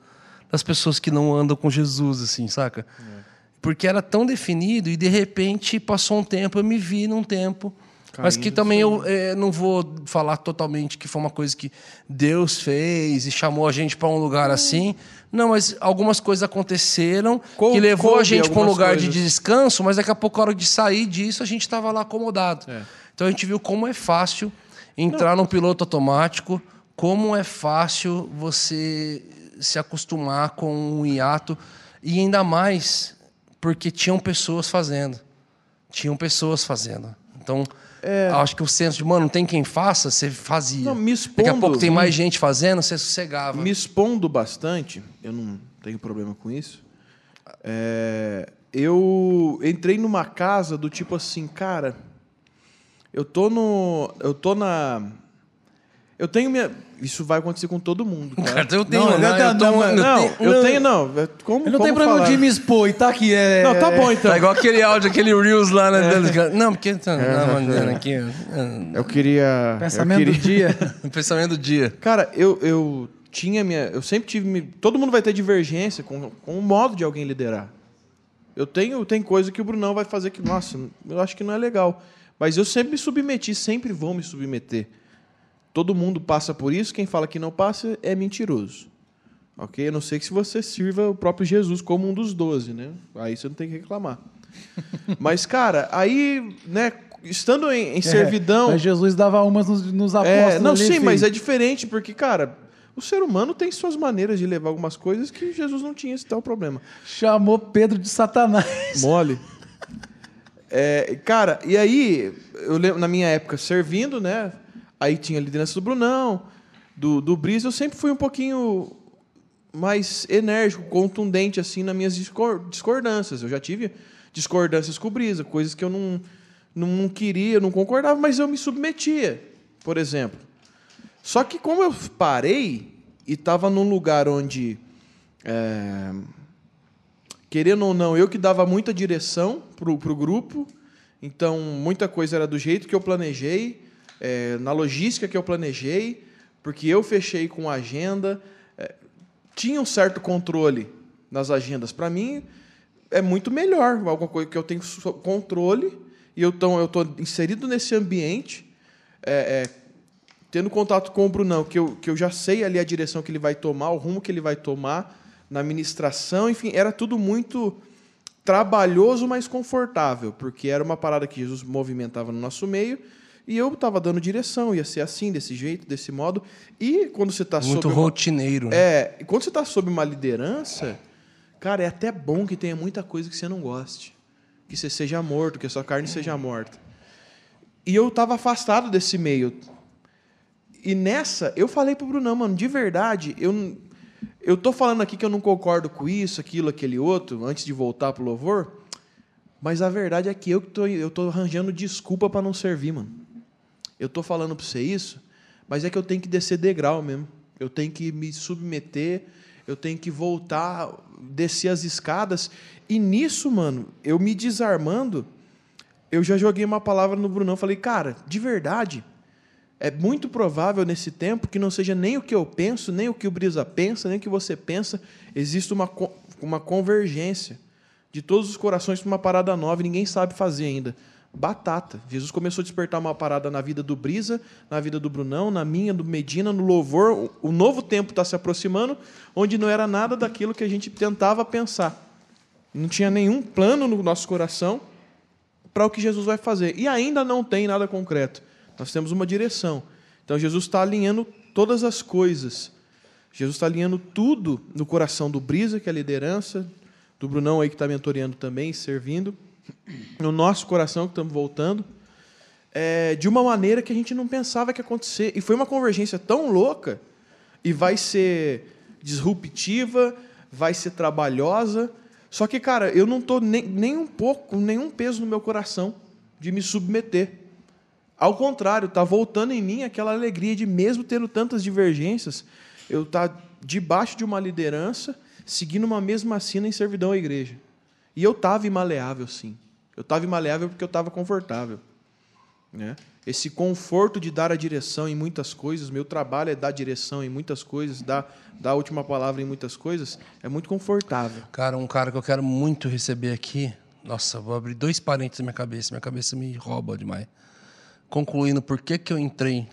A: das pessoas que não andam com Jesus, assim, saca? Porque era tão definido e de repente passou um tempo, eu me vi num tempo. mas que
B: Caindo
A: também eu eh, não vou falar totalmente que foi uma coisa que Deus fez e chamou a gente para um lugar assim. Não, mas algumas coisas aconteceram
B: Cou-
A: que levou a gente para um lugar de
B: coisas.
A: descanso, mas daqui a pouco, a hora de sair disso, a gente estava lá acomodado.
B: É.
A: Então a gente viu como é fácil entrar num piloto automático, como é fácil você se acostumar com o hiato e ainda mais porque tinham pessoas fazendo. Tinham pessoas fazendo. Então, acho que o senso de, mano, não tem quem faça, você fazia.
B: É. Não, me
A: Daqui a
B: expondo-
A: pouco tem mais gente fazendo, você sossegava.
B: me expondo bastante, eu não tenho problema com isso. é, eu entrei numa casa do tipo assim, cara, eu tô no, eu tô na, eu tenho minha, isso vai acontecer com todo mundo, cara.
A: Cara, eu tenho,
C: Não,
A: né?
C: não,
A: eu, tô-
C: não,
A: eu
B: Não,
A: tenho-
B: eu tenho não. é, Como,
C: Ele não tem
B: como
C: problema de me expor e tá aqui. É...
B: Não, tá bom então.
A: É igual aquele áudio, aquele Reels lá, né? deles. Não, porque. Tá, não, mandando aqui.
B: Eu queria,
C: Pensamento
B: eu
C: do
B: queria...
C: dia.
A: O pensamento do dia.
B: Cara, eu, eu tinha minha. Eu sempre tive. Todo mundo vai ter divergência com, com o modo de alguém liderar. Eu tenho tem coisa que o Brunão vai fazer que, nossa, eu acho que não é legal. Mas eu sempre me submeti, sempre vou me submeter. Todo mundo passa por isso, quem fala que não passa é mentiroso. Ok? A não ser que se você sirva o próprio Jesus como um dos doze, né? Aí você não tem que reclamar. Mas, cara, aí, né, estando em, em servidão.
C: Mas Jesus dava umas nos, nos apóstolos.
B: É, não,
C: ali,
B: sim,
C: filho.
B: mas é diferente, porque, cara, o ser humano tem suas maneiras de levar algumas coisas que Jesus não tinha esse tal problema.
C: Chamou Pedro de Satanás.
B: Mole. É, cara, e aí, eu lembro, na minha época, servindo, né? Aí tinha a liderança do Brunão, do, do Brisa, eu sempre fui um pouquinho mais enérgico, contundente, assim, nas minhas discor- discordâncias. Eu já tive discordâncias com o Brisa, coisas que eu não, não queria, não concordava, mas eu me submetia, por exemplo. Só que como eu parei e estava num lugar onde, é, querendo ou não, eu que dava muita direção pro, pro grupo, então muita coisa era do jeito que eu planejei, é, na logística que eu planejei, porque eu fechei com a agenda, é, tinha um certo controle nas agendas. Para mim, é muito melhor, alguma coisa que eu tenho controle e eu tô, eu tô inserido nesse ambiente, é, é, tendo contato com o Brunão, que eu, que eu já sei ali a direção que ele vai tomar, o rumo que ele vai tomar na administração, enfim, era tudo muito trabalhoso, mas confortável, porque era uma parada que Jesus movimentava no nosso meio e eu estava dando direção, ia ser assim, desse jeito, desse modo. E quando você está
A: Muito
B: sob uma-
A: rotineiro. né?
B: é, e quando você está sob uma liderança, cara, é até bom que tenha muita coisa que você não goste. Que você seja morto, que a sua carne seja morta. E eu estava afastado desse meio. E nessa, eu falei pro Brunão, mano, de verdade, eu, eu tô falando aqui que eu não concordo com isso, aquilo, aquele outro, antes de voltar pro louvor, mas a verdade é que eu tô, eu tô arranjando desculpa para não servir, mano. Eu tô falando para você isso, mas é que eu tenho que descer degrau mesmo. Eu tenho que me submeter, eu tenho que voltar, descer as escadas. E nisso, mano, eu me desarmando, eu já joguei uma palavra no Brunão, falei, cara, de verdade, é muito provável nesse tempo que não seja nem o que eu penso, nem o que o Brisa pensa, nem o que você pensa, existe uma, uma convergência de todos os corações para uma parada nova e ninguém sabe fazer ainda. Batata. Jesus começou a despertar uma parada na vida do Brisa, na vida do Brunão, na minha, do Medina, no louvor. O novo tempo está se aproximando, onde não era nada daquilo que a gente tentava pensar. Não tinha nenhum plano no nosso coração para o que Jesus vai fazer. E ainda não tem nada concreto. Nós temos uma direção. Então Jesus está alinhando todas as coisas. Jesus está alinhando tudo no coração do Brisa, que é a liderança, do Brunão aí que está mentoreando também, servindo, no nosso coração que estamos voltando, é, de uma maneira que a gente não pensava que ia acontecer. E foi uma convergência tão louca, e vai ser disruptiva, vai ser trabalhosa. Só que, cara, eu não estou nem, nem um pouco, nenhum peso no meu coração de me submeter. Ao contrário, está voltando em mim aquela alegria de, mesmo tendo tantas divergências, eu estar debaixo de uma liderança, seguindo uma mesma sina em servidão à igreja. E eu estava imaleável, sim. Eu estava imaleável porque eu estava confortável. Né? Esse conforto de dar a direção em muitas coisas, meu trabalho é dar direção em muitas coisas, dar, dar a última palavra em muitas coisas, é muito confortável.
A: Cara, um cara que eu quero muito receber aqui. Nossa, vou abrir dois parênteses na minha cabeça. Minha cabeça me rouba demais. Concluindo, por que, que eu entrei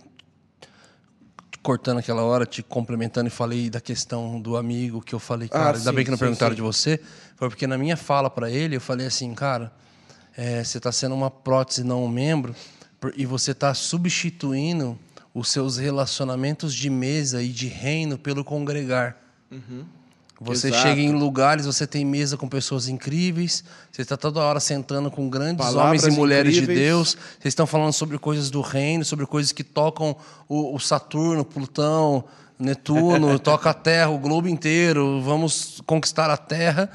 A: cortando aquela hora, te complementando e falei da questão do amigo que eu falei,
B: Ah,
A: cara, ainda
B: sim,
A: bem que não
B: sim,
A: perguntaram
B: sim.
A: de você. Foi porque na minha fala para ele, eu falei assim, cara, é, você está sendo uma prótese, não um membro, e você está substituindo os seus relacionamentos de mesa e de reino pelo congregar. Você
B: Exato.
A: chega em lugares, você tem mesa com pessoas incríveis, você está toda hora sentando com grandes
B: Palavras
A: homens e mulheres de
B: incríveis.
A: Deus, vocês estão falando sobre coisas do reino, sobre coisas que tocam o, o Saturno, Plutão, Netuno, toca a Terra, o globo inteiro, vamos conquistar a Terra.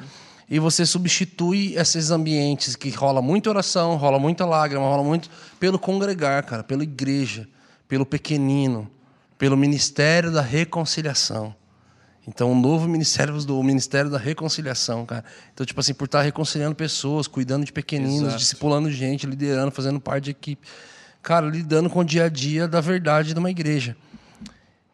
A: E você substitui esses ambientes que rola muita oração, rola muita lágrima, rola muito pelo congregar, cara, pela igreja, pelo pequenino, pelo ministério da reconciliação. Então, o novo ministério do o Ministério da Reconciliação, cara. Então, tipo assim, por estar reconciliando pessoas, cuidando de pequeninos,
B: Exato.
A: discipulando gente, liderando, fazendo parte de equipe. Cara, lidando com o dia a dia da verdade de uma igreja.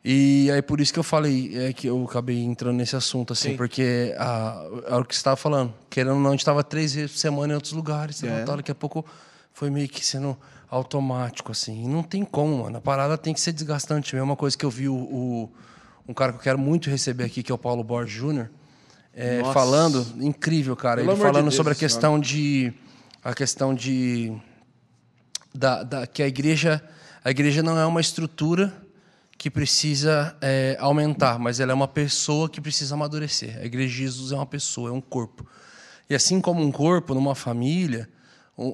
A: E aí, por isso que eu falei, é que eu acabei entrando nesse assunto, assim,
B: Sim.
A: porque a, é o que você estava falando. Querendo ou não, a gente estava três vezes por semana em outros lugares.
B: É.
A: tal, daqui a pouco foi meio que sendo automático, assim. E não tem como, mano. A parada tem que ser desgastante. mesmo. uma coisa que eu vi o, o- um cara que eu quero muito receber aqui, que é o Paulo Borges Jr., é, falando, incrível, cara.
B: Pelo
A: ele
B: amor de
A: falando
B: Deus,
A: sobre a questão de. A questão de. Da, da- que a igreja. A igreja não é uma estrutura que precisa é, aumentar, mas ela é uma pessoa que precisa amadurecer. A igreja de Jesus é uma pessoa, é um corpo. E assim como um corpo, numa família,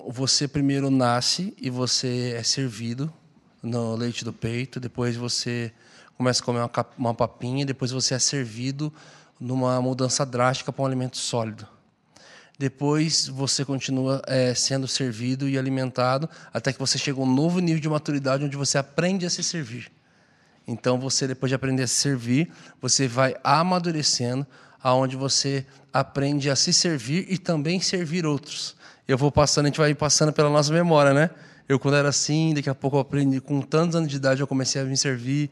A: você primeiro nasce e você é servido no leite do peito, depois você começa a comer uma, uma papinha, depois você é servido numa mudança drástica para um alimento sólido. Depois você continua eh, sendo servido e alimentado até que você chega a um novo nível de maturidade onde você aprende a se servir. Então você depois de aprender a se servir, você vai amadurecendo, aonde você aprende a se servir e também servir outros. Eu vou passando, a gente vai passando pela nossa memória, né? Eu quando era assim, daqui a pouco eu aprendi, com tantos anos de idade eu comecei a me servir.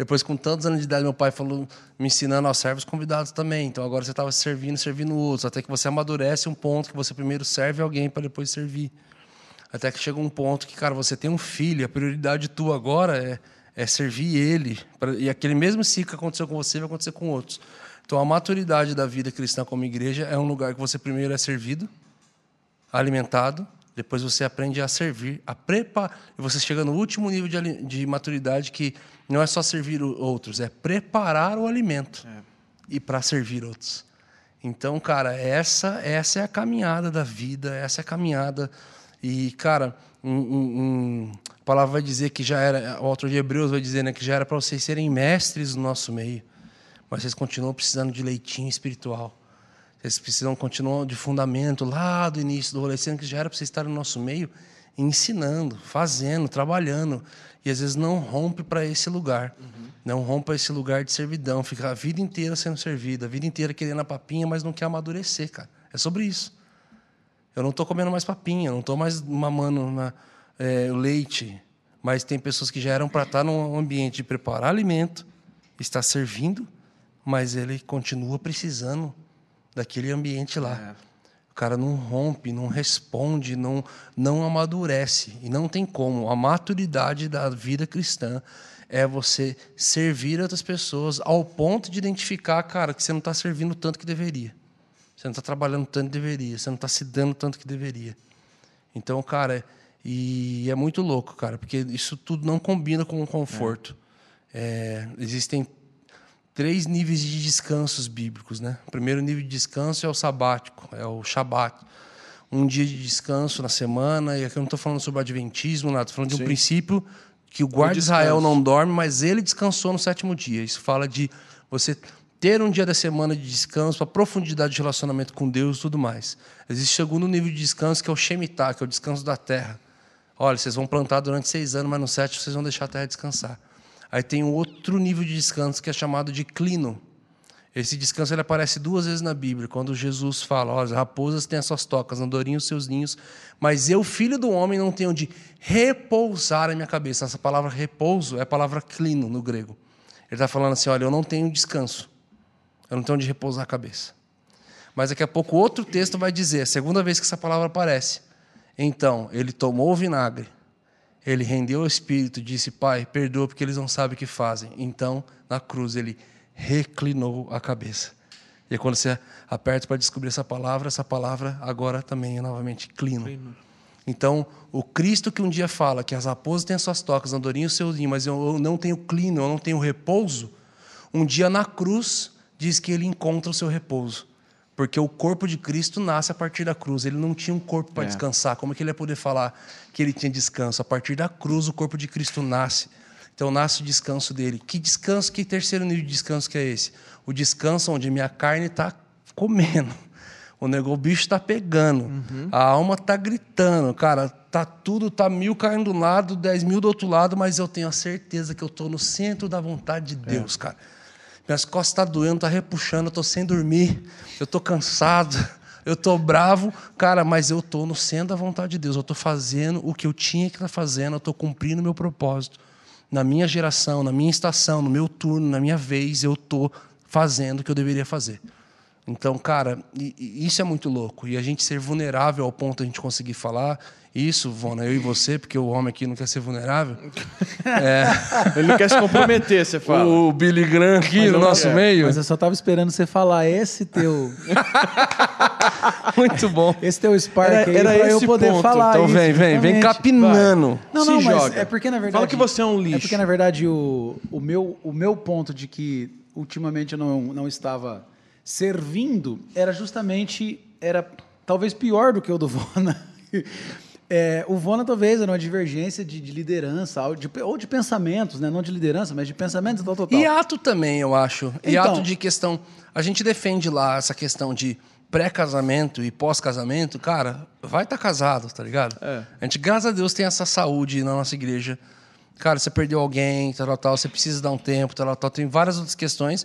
A: Depois, com tantos anos de idade, meu pai falou, me ensinando aos servos convidados também. Então, agora você estava servindo, servindo outros, até que você amadurece um ponto que você primeiro serve alguém para depois servir. Até que chega um ponto que, cara, você tem um filho, a prioridade tua agora é, é servir ele. E aquele mesmo ciclo que aconteceu com você vai acontecer com outros. Então, a maturidade da vida cristã como igreja é um lugar que você primeiro é servido, alimentado, depois você aprende a servir, a preparar. E você chega no último nível de, de maturidade que não é só servir outros, é preparar o alimento e para servir outros. Então, cara, essa essa é a caminhada da vida, essa é a caminhada. E, cara, um- um- um- a palavra vai dizer que já era, o autor de Hebreus vai dizer né, que já era para vocês serem mestres no nosso meio, mas vocês continuam precisando de leitinho espiritual. Vocês precisam continuar de fundamento lá do início do rolê, sendo que já era para vocês estarem no nosso meio ensinando, fazendo, trabalhando. E às vezes não rompe para esse lugar. Não rompe para esse lugar de servidão. Fica a vida inteira sendo servido, a vida inteira querendo a papinha, mas não quer amadurecer, cara. É sobre isso. Eu não estou comendo mais papinha, eu não estou mais mamando na, é, leite. Mas tem pessoas que já eram para estar num ambiente de preparar alimento, está servindo, mas ele continua precisando daquele ambiente lá. O cara não rompe, não responde, não, não amadurece. E não tem como. A maturidade da vida cristã é você servir outras pessoas ao ponto de identificar, cara, que você não está servindo tanto que deveria. Você não está trabalhando tanto que deveria. Você não está se dando tanto que deveria. Então, cara, e é muito louco, cara, porque isso tudo não combina com o conforto. É, existem três níveis de descansos bíblicos, né? O primeiro nível de descanso é o sabático, é o shabat. Um dia de descanso na semana, e aqui eu não estou falando sobre adventismo, nada, estou falando de um princípio que o guarda de. Israel não dorme, mas ele descansou no sétimo dia. Isso fala de você ter um dia da semana de descanso, para profundidade de relacionamento com Deus e tudo mais. Existe o segundo nível de descanso, que é o Shemitah, que é o descanso da terra. Olha, vocês vão plantar durante seis anos, mas no sétimo vocês vão deixar a terra descansar. Aí tem um outro nível de descanso que é chamado de clino. Esse descanso ele aparece duas vezes na Bíblia, quando Jesus fala: as raposas têm as suas tocas, andorinhos os seus ninhos, mas eu, filho do homem, não tenho onde repousar a minha cabeça. Essa palavra repouso é a palavra clino no grego. Ele está falando assim: olha, eu não tenho descanso, eu não tenho onde repousar a cabeça. Mas daqui a pouco outro texto vai dizer, a segunda vez que essa palavra aparece. Então, ele tomou o vinagre, ele rendeu o espírito, disse: Pai, perdoa porque eles não sabem o que fazem. Então, na cruz, ele reclinou a cabeça. E aí, quando você aperta para descobrir essa palavra, essa palavra agora também é novamente clino. Então, o Cristo que um dia fala que as raposas têm as suas tocas, andorinha o seu ninho, mas eu não tenho clino, eu não tenho repouso, um dia na cruz diz que ele encontra o seu repouso. Porque o corpo de Cristo nasce a partir da cruz. Ele não tinha um corpo para
B: É.
A: descansar. Como é que ele ia poder falar que ele tinha descanso? A partir da cruz, o corpo de Cristo nasce. Então nasce o descanso dele. Que descanso, que terceiro nível de descanso que é esse? O descanso onde minha carne está comendo. O negócio, o bicho está pegando. A alma está gritando. Cara, tá tudo, tá mil caindo de um lado, dez mil do outro lado, mas eu tenho a certeza que eu estou no centro da vontade de Deus, cara. Minhas costas estão tá doendo, tá repuxando, eu tô sem dormir, eu tô cansado, eu tô bravo, cara, mas eu tô no centro da vontade de Deus. Eu tô fazendo o que eu tinha que estar fazendo, eu tô cumprindo o meu propósito. Na minha geração, na minha estação, no meu turno, na minha vez, eu tô fazendo o que eu deveria fazer. Então, cara, isso é muito louco. E a gente ser vulnerável ao ponto de a gente conseguir falar isso, Vona, eu e você, porque o homem aqui não quer ser vulnerável.
B: Ele não quer se comprometer, você fala.
A: O Billy Graham aqui no
B: não
A: nosso
B: quer.
A: meio.
C: Mas eu só tava esperando você falar esse teu,
A: Muito bom.
C: esse teu Spark
B: Era-
C: aí
B: era
C: pra eu poder
B: ponto.
C: falar
A: Então
C: isso,
A: vem, vem, vem capinando.
C: Não,
B: Se
C: não, mas
B: joga.
C: é porque na verdade.
B: Fala que você é um lixo.
C: É porque na verdade o, o, meu, o meu ponto de que ultimamente eu não, não estava servindo era justamente era talvez pior do que o do Vona. É, o Vona talvez era uma divergência de, de liderança ou de, ou de pensamentos, né? não de liderança, mas de pensamentos tal, tal, tal.
A: E ato também, eu acho. E
C: Então-
A: ato de questão. A gente defende lá essa questão de pré-casamento e pós-casamento. Cara, vai estar casado, tá ligado?
B: É.
A: A gente, graças a Deus, tem essa saúde na nossa igreja. Cara, você perdeu alguém, tal, tal, tal, você precisa dar um tempo, tal, tal, tal. Tem várias outras questões.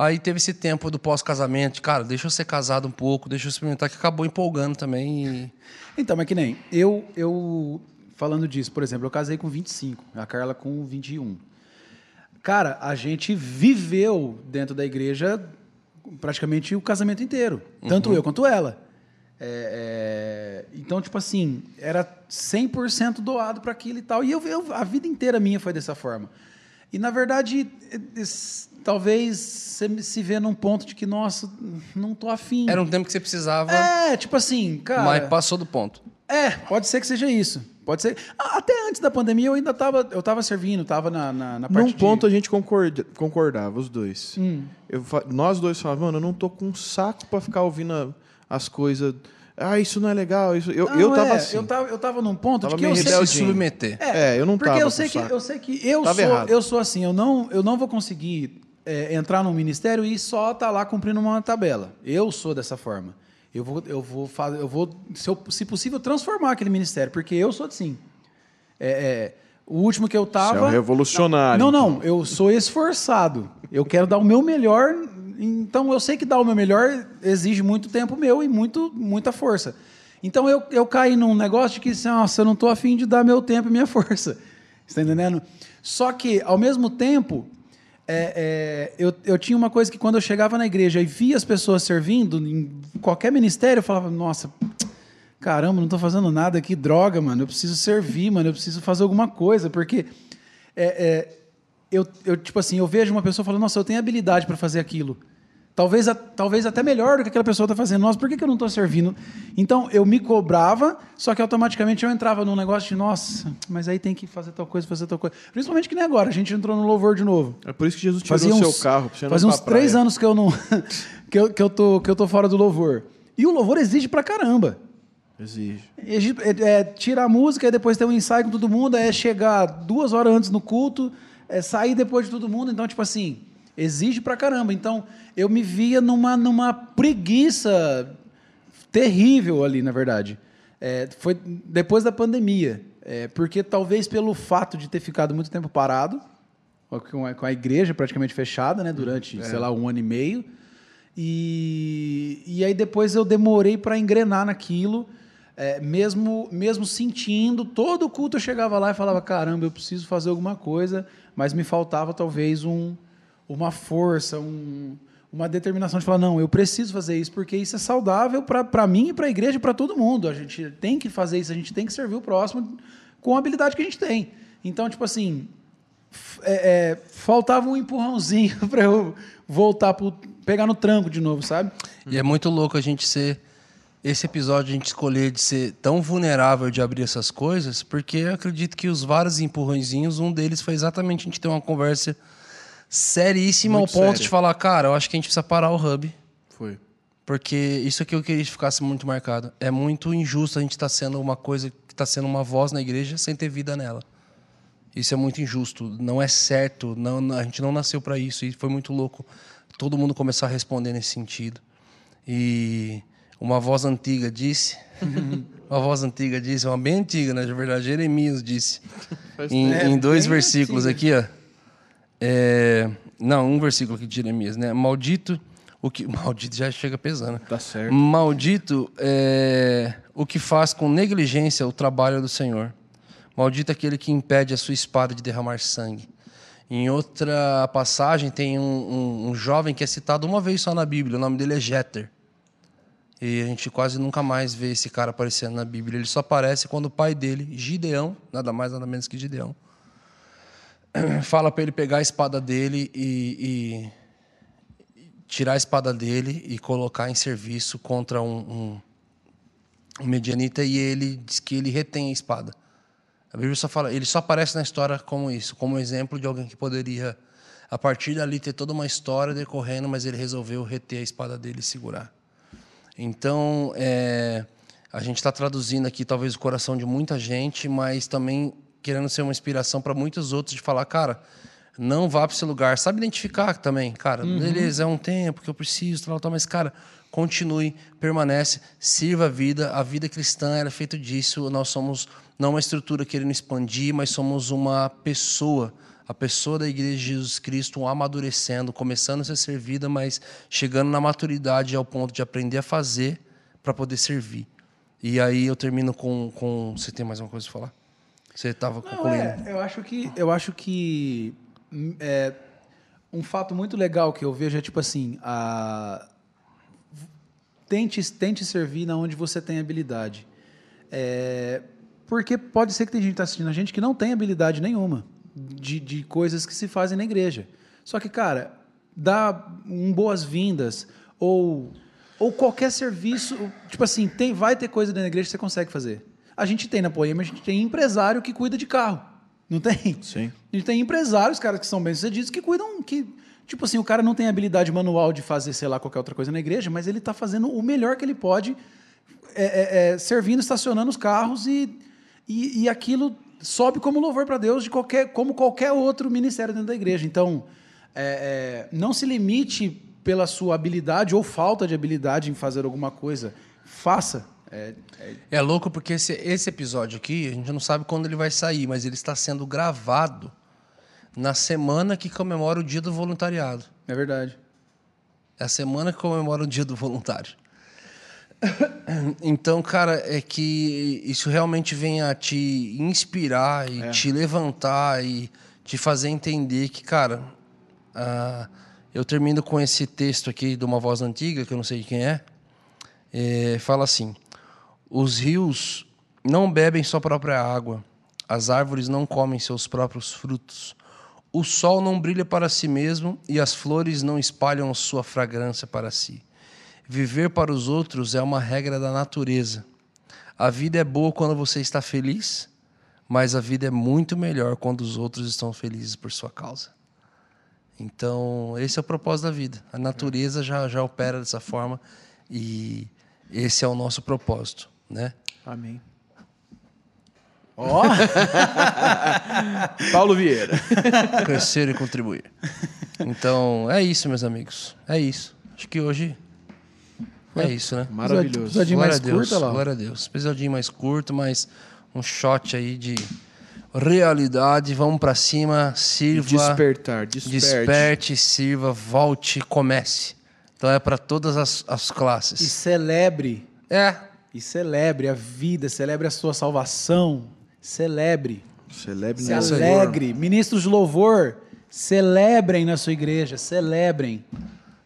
A: Aí teve esse tempo do pós-casamento. Cara, deixa eu ser casado um pouco, deixa eu experimentar, que acabou empolgando também. E...
C: Então, mas que nem eu, eu falando disso, por exemplo, eu casei com 25, a Carla com 21. Cara, a gente viveu dentro da igreja praticamente o casamento inteiro, tanto eu quanto ela. É, é, então, tipo assim, era 100% doado para aquilo e tal. E eu, eu- a vida inteira minha foi dessa forma. E, na verdade, é, es- talvez você se vê num ponto de que, nossa, não tô afim.
A: Era um tempo que você precisava,
C: É, tipo assim, cara.
A: mas passou do ponto.
C: É, pode ser que seja isso. Pode ser. A- Até antes da pandemia eu ainda estava eu tava servindo, estava na, na, na parte
B: Num ponto a
C: de...
B: gente concorda- concordava, os dois. Eu fa- nós dois falávamos, mano, eu não tô com um saco pra ficar ouvindo a- as coisas. Ah, isso não é legal. Isso... Eu,
C: Não,
B: eu tava
C: é,
B: assim.
C: Eu tava, eu tava num ponto
B: Tava
C: de que eu sei...
A: Se submeter.
B: É, eu não
C: Porque
B: tava
C: eu
B: com
C: sei que eu sei que eu
B: Tava
C: sou
B: errado.
C: eu sou assim, eu não eu não vou conseguir é, entrar num ministério e só estar lá cumprindo uma tabela. Eu sou dessa forma. Eu vou eu vou fazer eu vou se, eu- se possível transformar aquele ministério, porque eu sou assim. É, é, o último que eu
B: Você
C: tava
B: é um revolucionário.
C: Não, não, eu sou esforçado. Eu quero dar o meu melhor. Então eu sei que dar o meu melhor exige muito tempo meu e muito, muita força. Então eu, eu caí num negócio de que, assim, nossa, eu não estou afim de dar meu tempo e minha força. Você está entendendo? Só que, ao mesmo tempo, é, é, eu, eu tinha uma coisa que quando eu chegava na igreja e via as pessoas servindo, em qualquer ministério, eu falava, nossa, caramba, não estou fazendo nada aqui, droga, mano, eu preciso servir, mano, eu preciso fazer alguma coisa, porque é, é, eu, eu, tipo assim, eu vejo uma pessoa falando, nossa, eu tenho habilidade para fazer aquilo. Talvez, talvez até melhor do que aquela pessoa está fazendo. Nossa, por que, que eu não estou servindo? Então, eu me cobrava, só que automaticamente eu entrava num negócio de, nossa, mas aí tem que fazer tal coisa, fazer tal coisa. Principalmente que nem agora, a gente entrou no louvor de novo.
B: É por isso que Jesus tirou
C: Fazia
B: o seu
C: uns,
B: carro.
C: fazia uns três anos que eu não que eu, que, eu tô, que eu tô fora do louvor. E o louvor exige pra caramba.
B: Exige.
C: Exige- É, é, tira a música, e depois tem um ensaio com todo mundo, é chegar duas horas antes no culto, é sair depois de todo mundo. Então, tipo assim, exige pra caramba. Então, eu me via numa, numa preguiça terrível ali, na verdade. É, foi depois da pandemia. É, porque talvez pelo fato de ter ficado muito tempo parado, com a, com a igreja praticamente fechada, né, durante, sei lá, um ano e meio. E, e aí depois eu demorei para engrenar naquilo, é, mesmo, mesmo sentindo, todo o culto eu chegava lá e falava, caramba, eu preciso fazer alguma coisa, mas me faltava talvez um, uma força, um, uma determinação de falar, não, eu preciso fazer isso, porque isso é saudável para mim e para a igreja e para todo mundo. A gente tem que fazer isso, a gente tem que servir o próximo com a habilidade que a gente tem. Então, tipo assim, é, é, faltava um empurrãozinho para eu voltar pro, pegar no tranco de novo, sabe?
A: E é muito louco a gente ser esse episódio a gente escolher de ser tão vulnerável de abrir essas coisas, porque eu acredito que os vários empurrõezinhos, um deles foi exatamente a gente ter uma conversa seríssima
B: Muito
A: ao ponto
B: séria.
A: de falar, cara, eu acho que a gente precisa parar o hub.
B: Foi.
A: Porque isso aqui eu queria que ficasse muito marcado. É muito injusto a gente estar sendo uma coisa que está sendo uma voz na igreja sem ter vida nela. Isso é muito injusto. Não é certo. Não, a gente não nasceu para isso. E foi muito louco todo mundo começar a responder nesse sentido. E uma voz antiga disse. uma voz antiga disse, uma bem antiga, né? De verdade, Jeremias disse. Em,
C: tempo.
A: em dois versículos aqui, ó. É, não, um versículo aqui de Jeremias, né? Maldito o que. Maldito já chega pesando.
B: Tá certo.
A: Maldito é o que faz com negligência o trabalho do Senhor. Maldito aquele que impede a sua espada de derramar sangue. Em outra passagem, tem um, um- um jovem que é citado uma vez só na Bíblia. O nome dele é Jeter. E a gente quase nunca mais vê esse cara aparecendo na Bíblia. Ele só aparece quando o pai dele, Gideão, nada mais nada menos que Gideão, fala para ele pegar a espada dele e, e tirar a espada dele e colocar em serviço contra um, um, um medianita e ele diz que ele retém a espada. A Bíblia só fala, ele só aparece na história como isso, como exemplo de alguém que poderia a partir dali ter toda uma história decorrendo, mas ele resolveu reter a espada dele e segurar. Então, é, a gente está traduzindo aqui talvez o coração de muita gente, mas também querendo ser uma inspiração para muitos outros de falar, cara, não vá para esse lugar. Sabe identificar também, cara, beleza, é um tempo que eu preciso, tal, tal, mas, cara, continue, permanece, sirva a vida. A vida cristã era feita disso. Nós somos não uma estrutura querendo expandir, mas somos uma pessoa a pessoa da Igreja de Jesus Cristo amadurecendo, começando a ser servida, mas chegando na maturidade ao ponto de aprender a fazer para poder servir. E aí eu termino com, com. Você tem mais uma coisa para falar? Você estava concluindo.
C: é, eu acho que eu acho que hum, é, um fato muito legal que eu vejo é tipo assim, a, tente tente servir na onde você tem habilidade. É, porque pode ser que tem gente que está assistindo a gente que não tem habilidade nenhuma de, de coisas que se fazem na igreja. Só que, cara, dá um boas-vindas ou, ou qualquer serviço. Tipo assim, tem, vai ter coisa dentro da igreja que você consegue fazer. A gente tem na Poema, a gente tem empresário que cuida de carro. Não tem?
B: Sim.
C: A gente tem empresários, caras que são bem-sucedidos, que cuidam. que Tipo assim, o cara não tem habilidade manual de fazer, sei lá, qualquer outra coisa na igreja, mas ele está fazendo o melhor que ele pode, é, é, é, servindo, estacionando os carros e, e, e aquilo sobe como louvor para Deus de qualquer, como qualquer outro ministério dentro da igreja. Então, é, é, não se limite pela sua habilidade ou falta de habilidade em fazer alguma coisa. Faça. É, é-
A: É louco porque esse, esse episódio aqui, a gente não sabe quando ele vai sair, mas ele está sendo gravado na semana que comemora o Dia do Voluntariado.
C: é verdade.
A: É a semana que comemora o Dia do Voluntário. Então, cara, é que isso realmente vem a te inspirar e te levantar e te fazer entender que, cara, ah, eu termino com esse texto aqui de uma voz antiga, que eu não sei de quem é, é, fala assim: os rios não bebem sua própria água, as árvores não comem seus próprios frutos, o sol não brilha para si mesmo e as flores não espalham sua fragrância para si. Viver para os outros é uma regra da natureza. A vida é boa quando você está feliz, mas a vida é muito melhor quando os outros estão felizes por sua causa. Então, esse é o propósito da vida. A natureza já, já opera dessa forma e esse é o nosso propósito, né?
B: Amém.
C: Ó,
B: Paulo Vieira.
A: Crescer e contribuir. Então, é isso, meus amigos. É isso. Acho que hoje é isso, né?
B: Maravilhoso.
C: Episódio
A: Glória
C: mais
A: Deus,
C: curto, lá.
A: glória a Deus. Episódio mais curto, mas um shot aí de realidade. Vamos pra cima, sirva,
B: Despertar, desperte.
A: desperte, sirva, volte, comece. Então é para todas as, as
C: E
A: classes.
C: celebre.
A: É,
C: E celebre a vida, celebre a sua salvação. Celebre.
B: Celebre
C: Se
B: no Senhor.
C: alegre. Ministros de louvor, celebrem na sua igreja. Celebrem.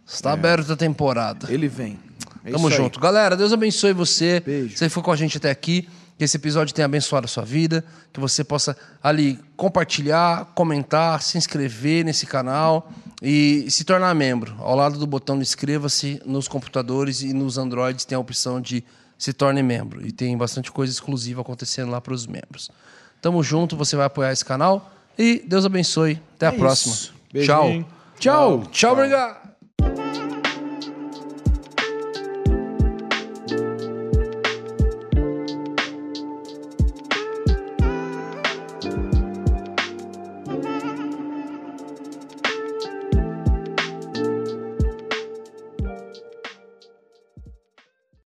A: está aberta a temporada.
B: Ele vem. É
A: Tamo
B: isso aí.
A: junto. Galera, Deus abençoe você.
B: Beijo.
A: Você foi com a gente até aqui. Que esse episódio tenha abençoado a sua vida. Que você possa ali compartilhar, comentar, se inscrever nesse canal e se tornar membro. Ao lado do botão inscreva-se nos computadores e nos Androids tem a opção de se torne membro. E tem bastante coisa exclusiva acontecendo lá para os membros. Tamo junto, você vai apoiar esse canal. E Deus abençoe. Até a
C: É
A: próxima.
C: isso.
B: Beijinho.
A: Tchau.
C: Tchau.
A: Tchau, obrigado.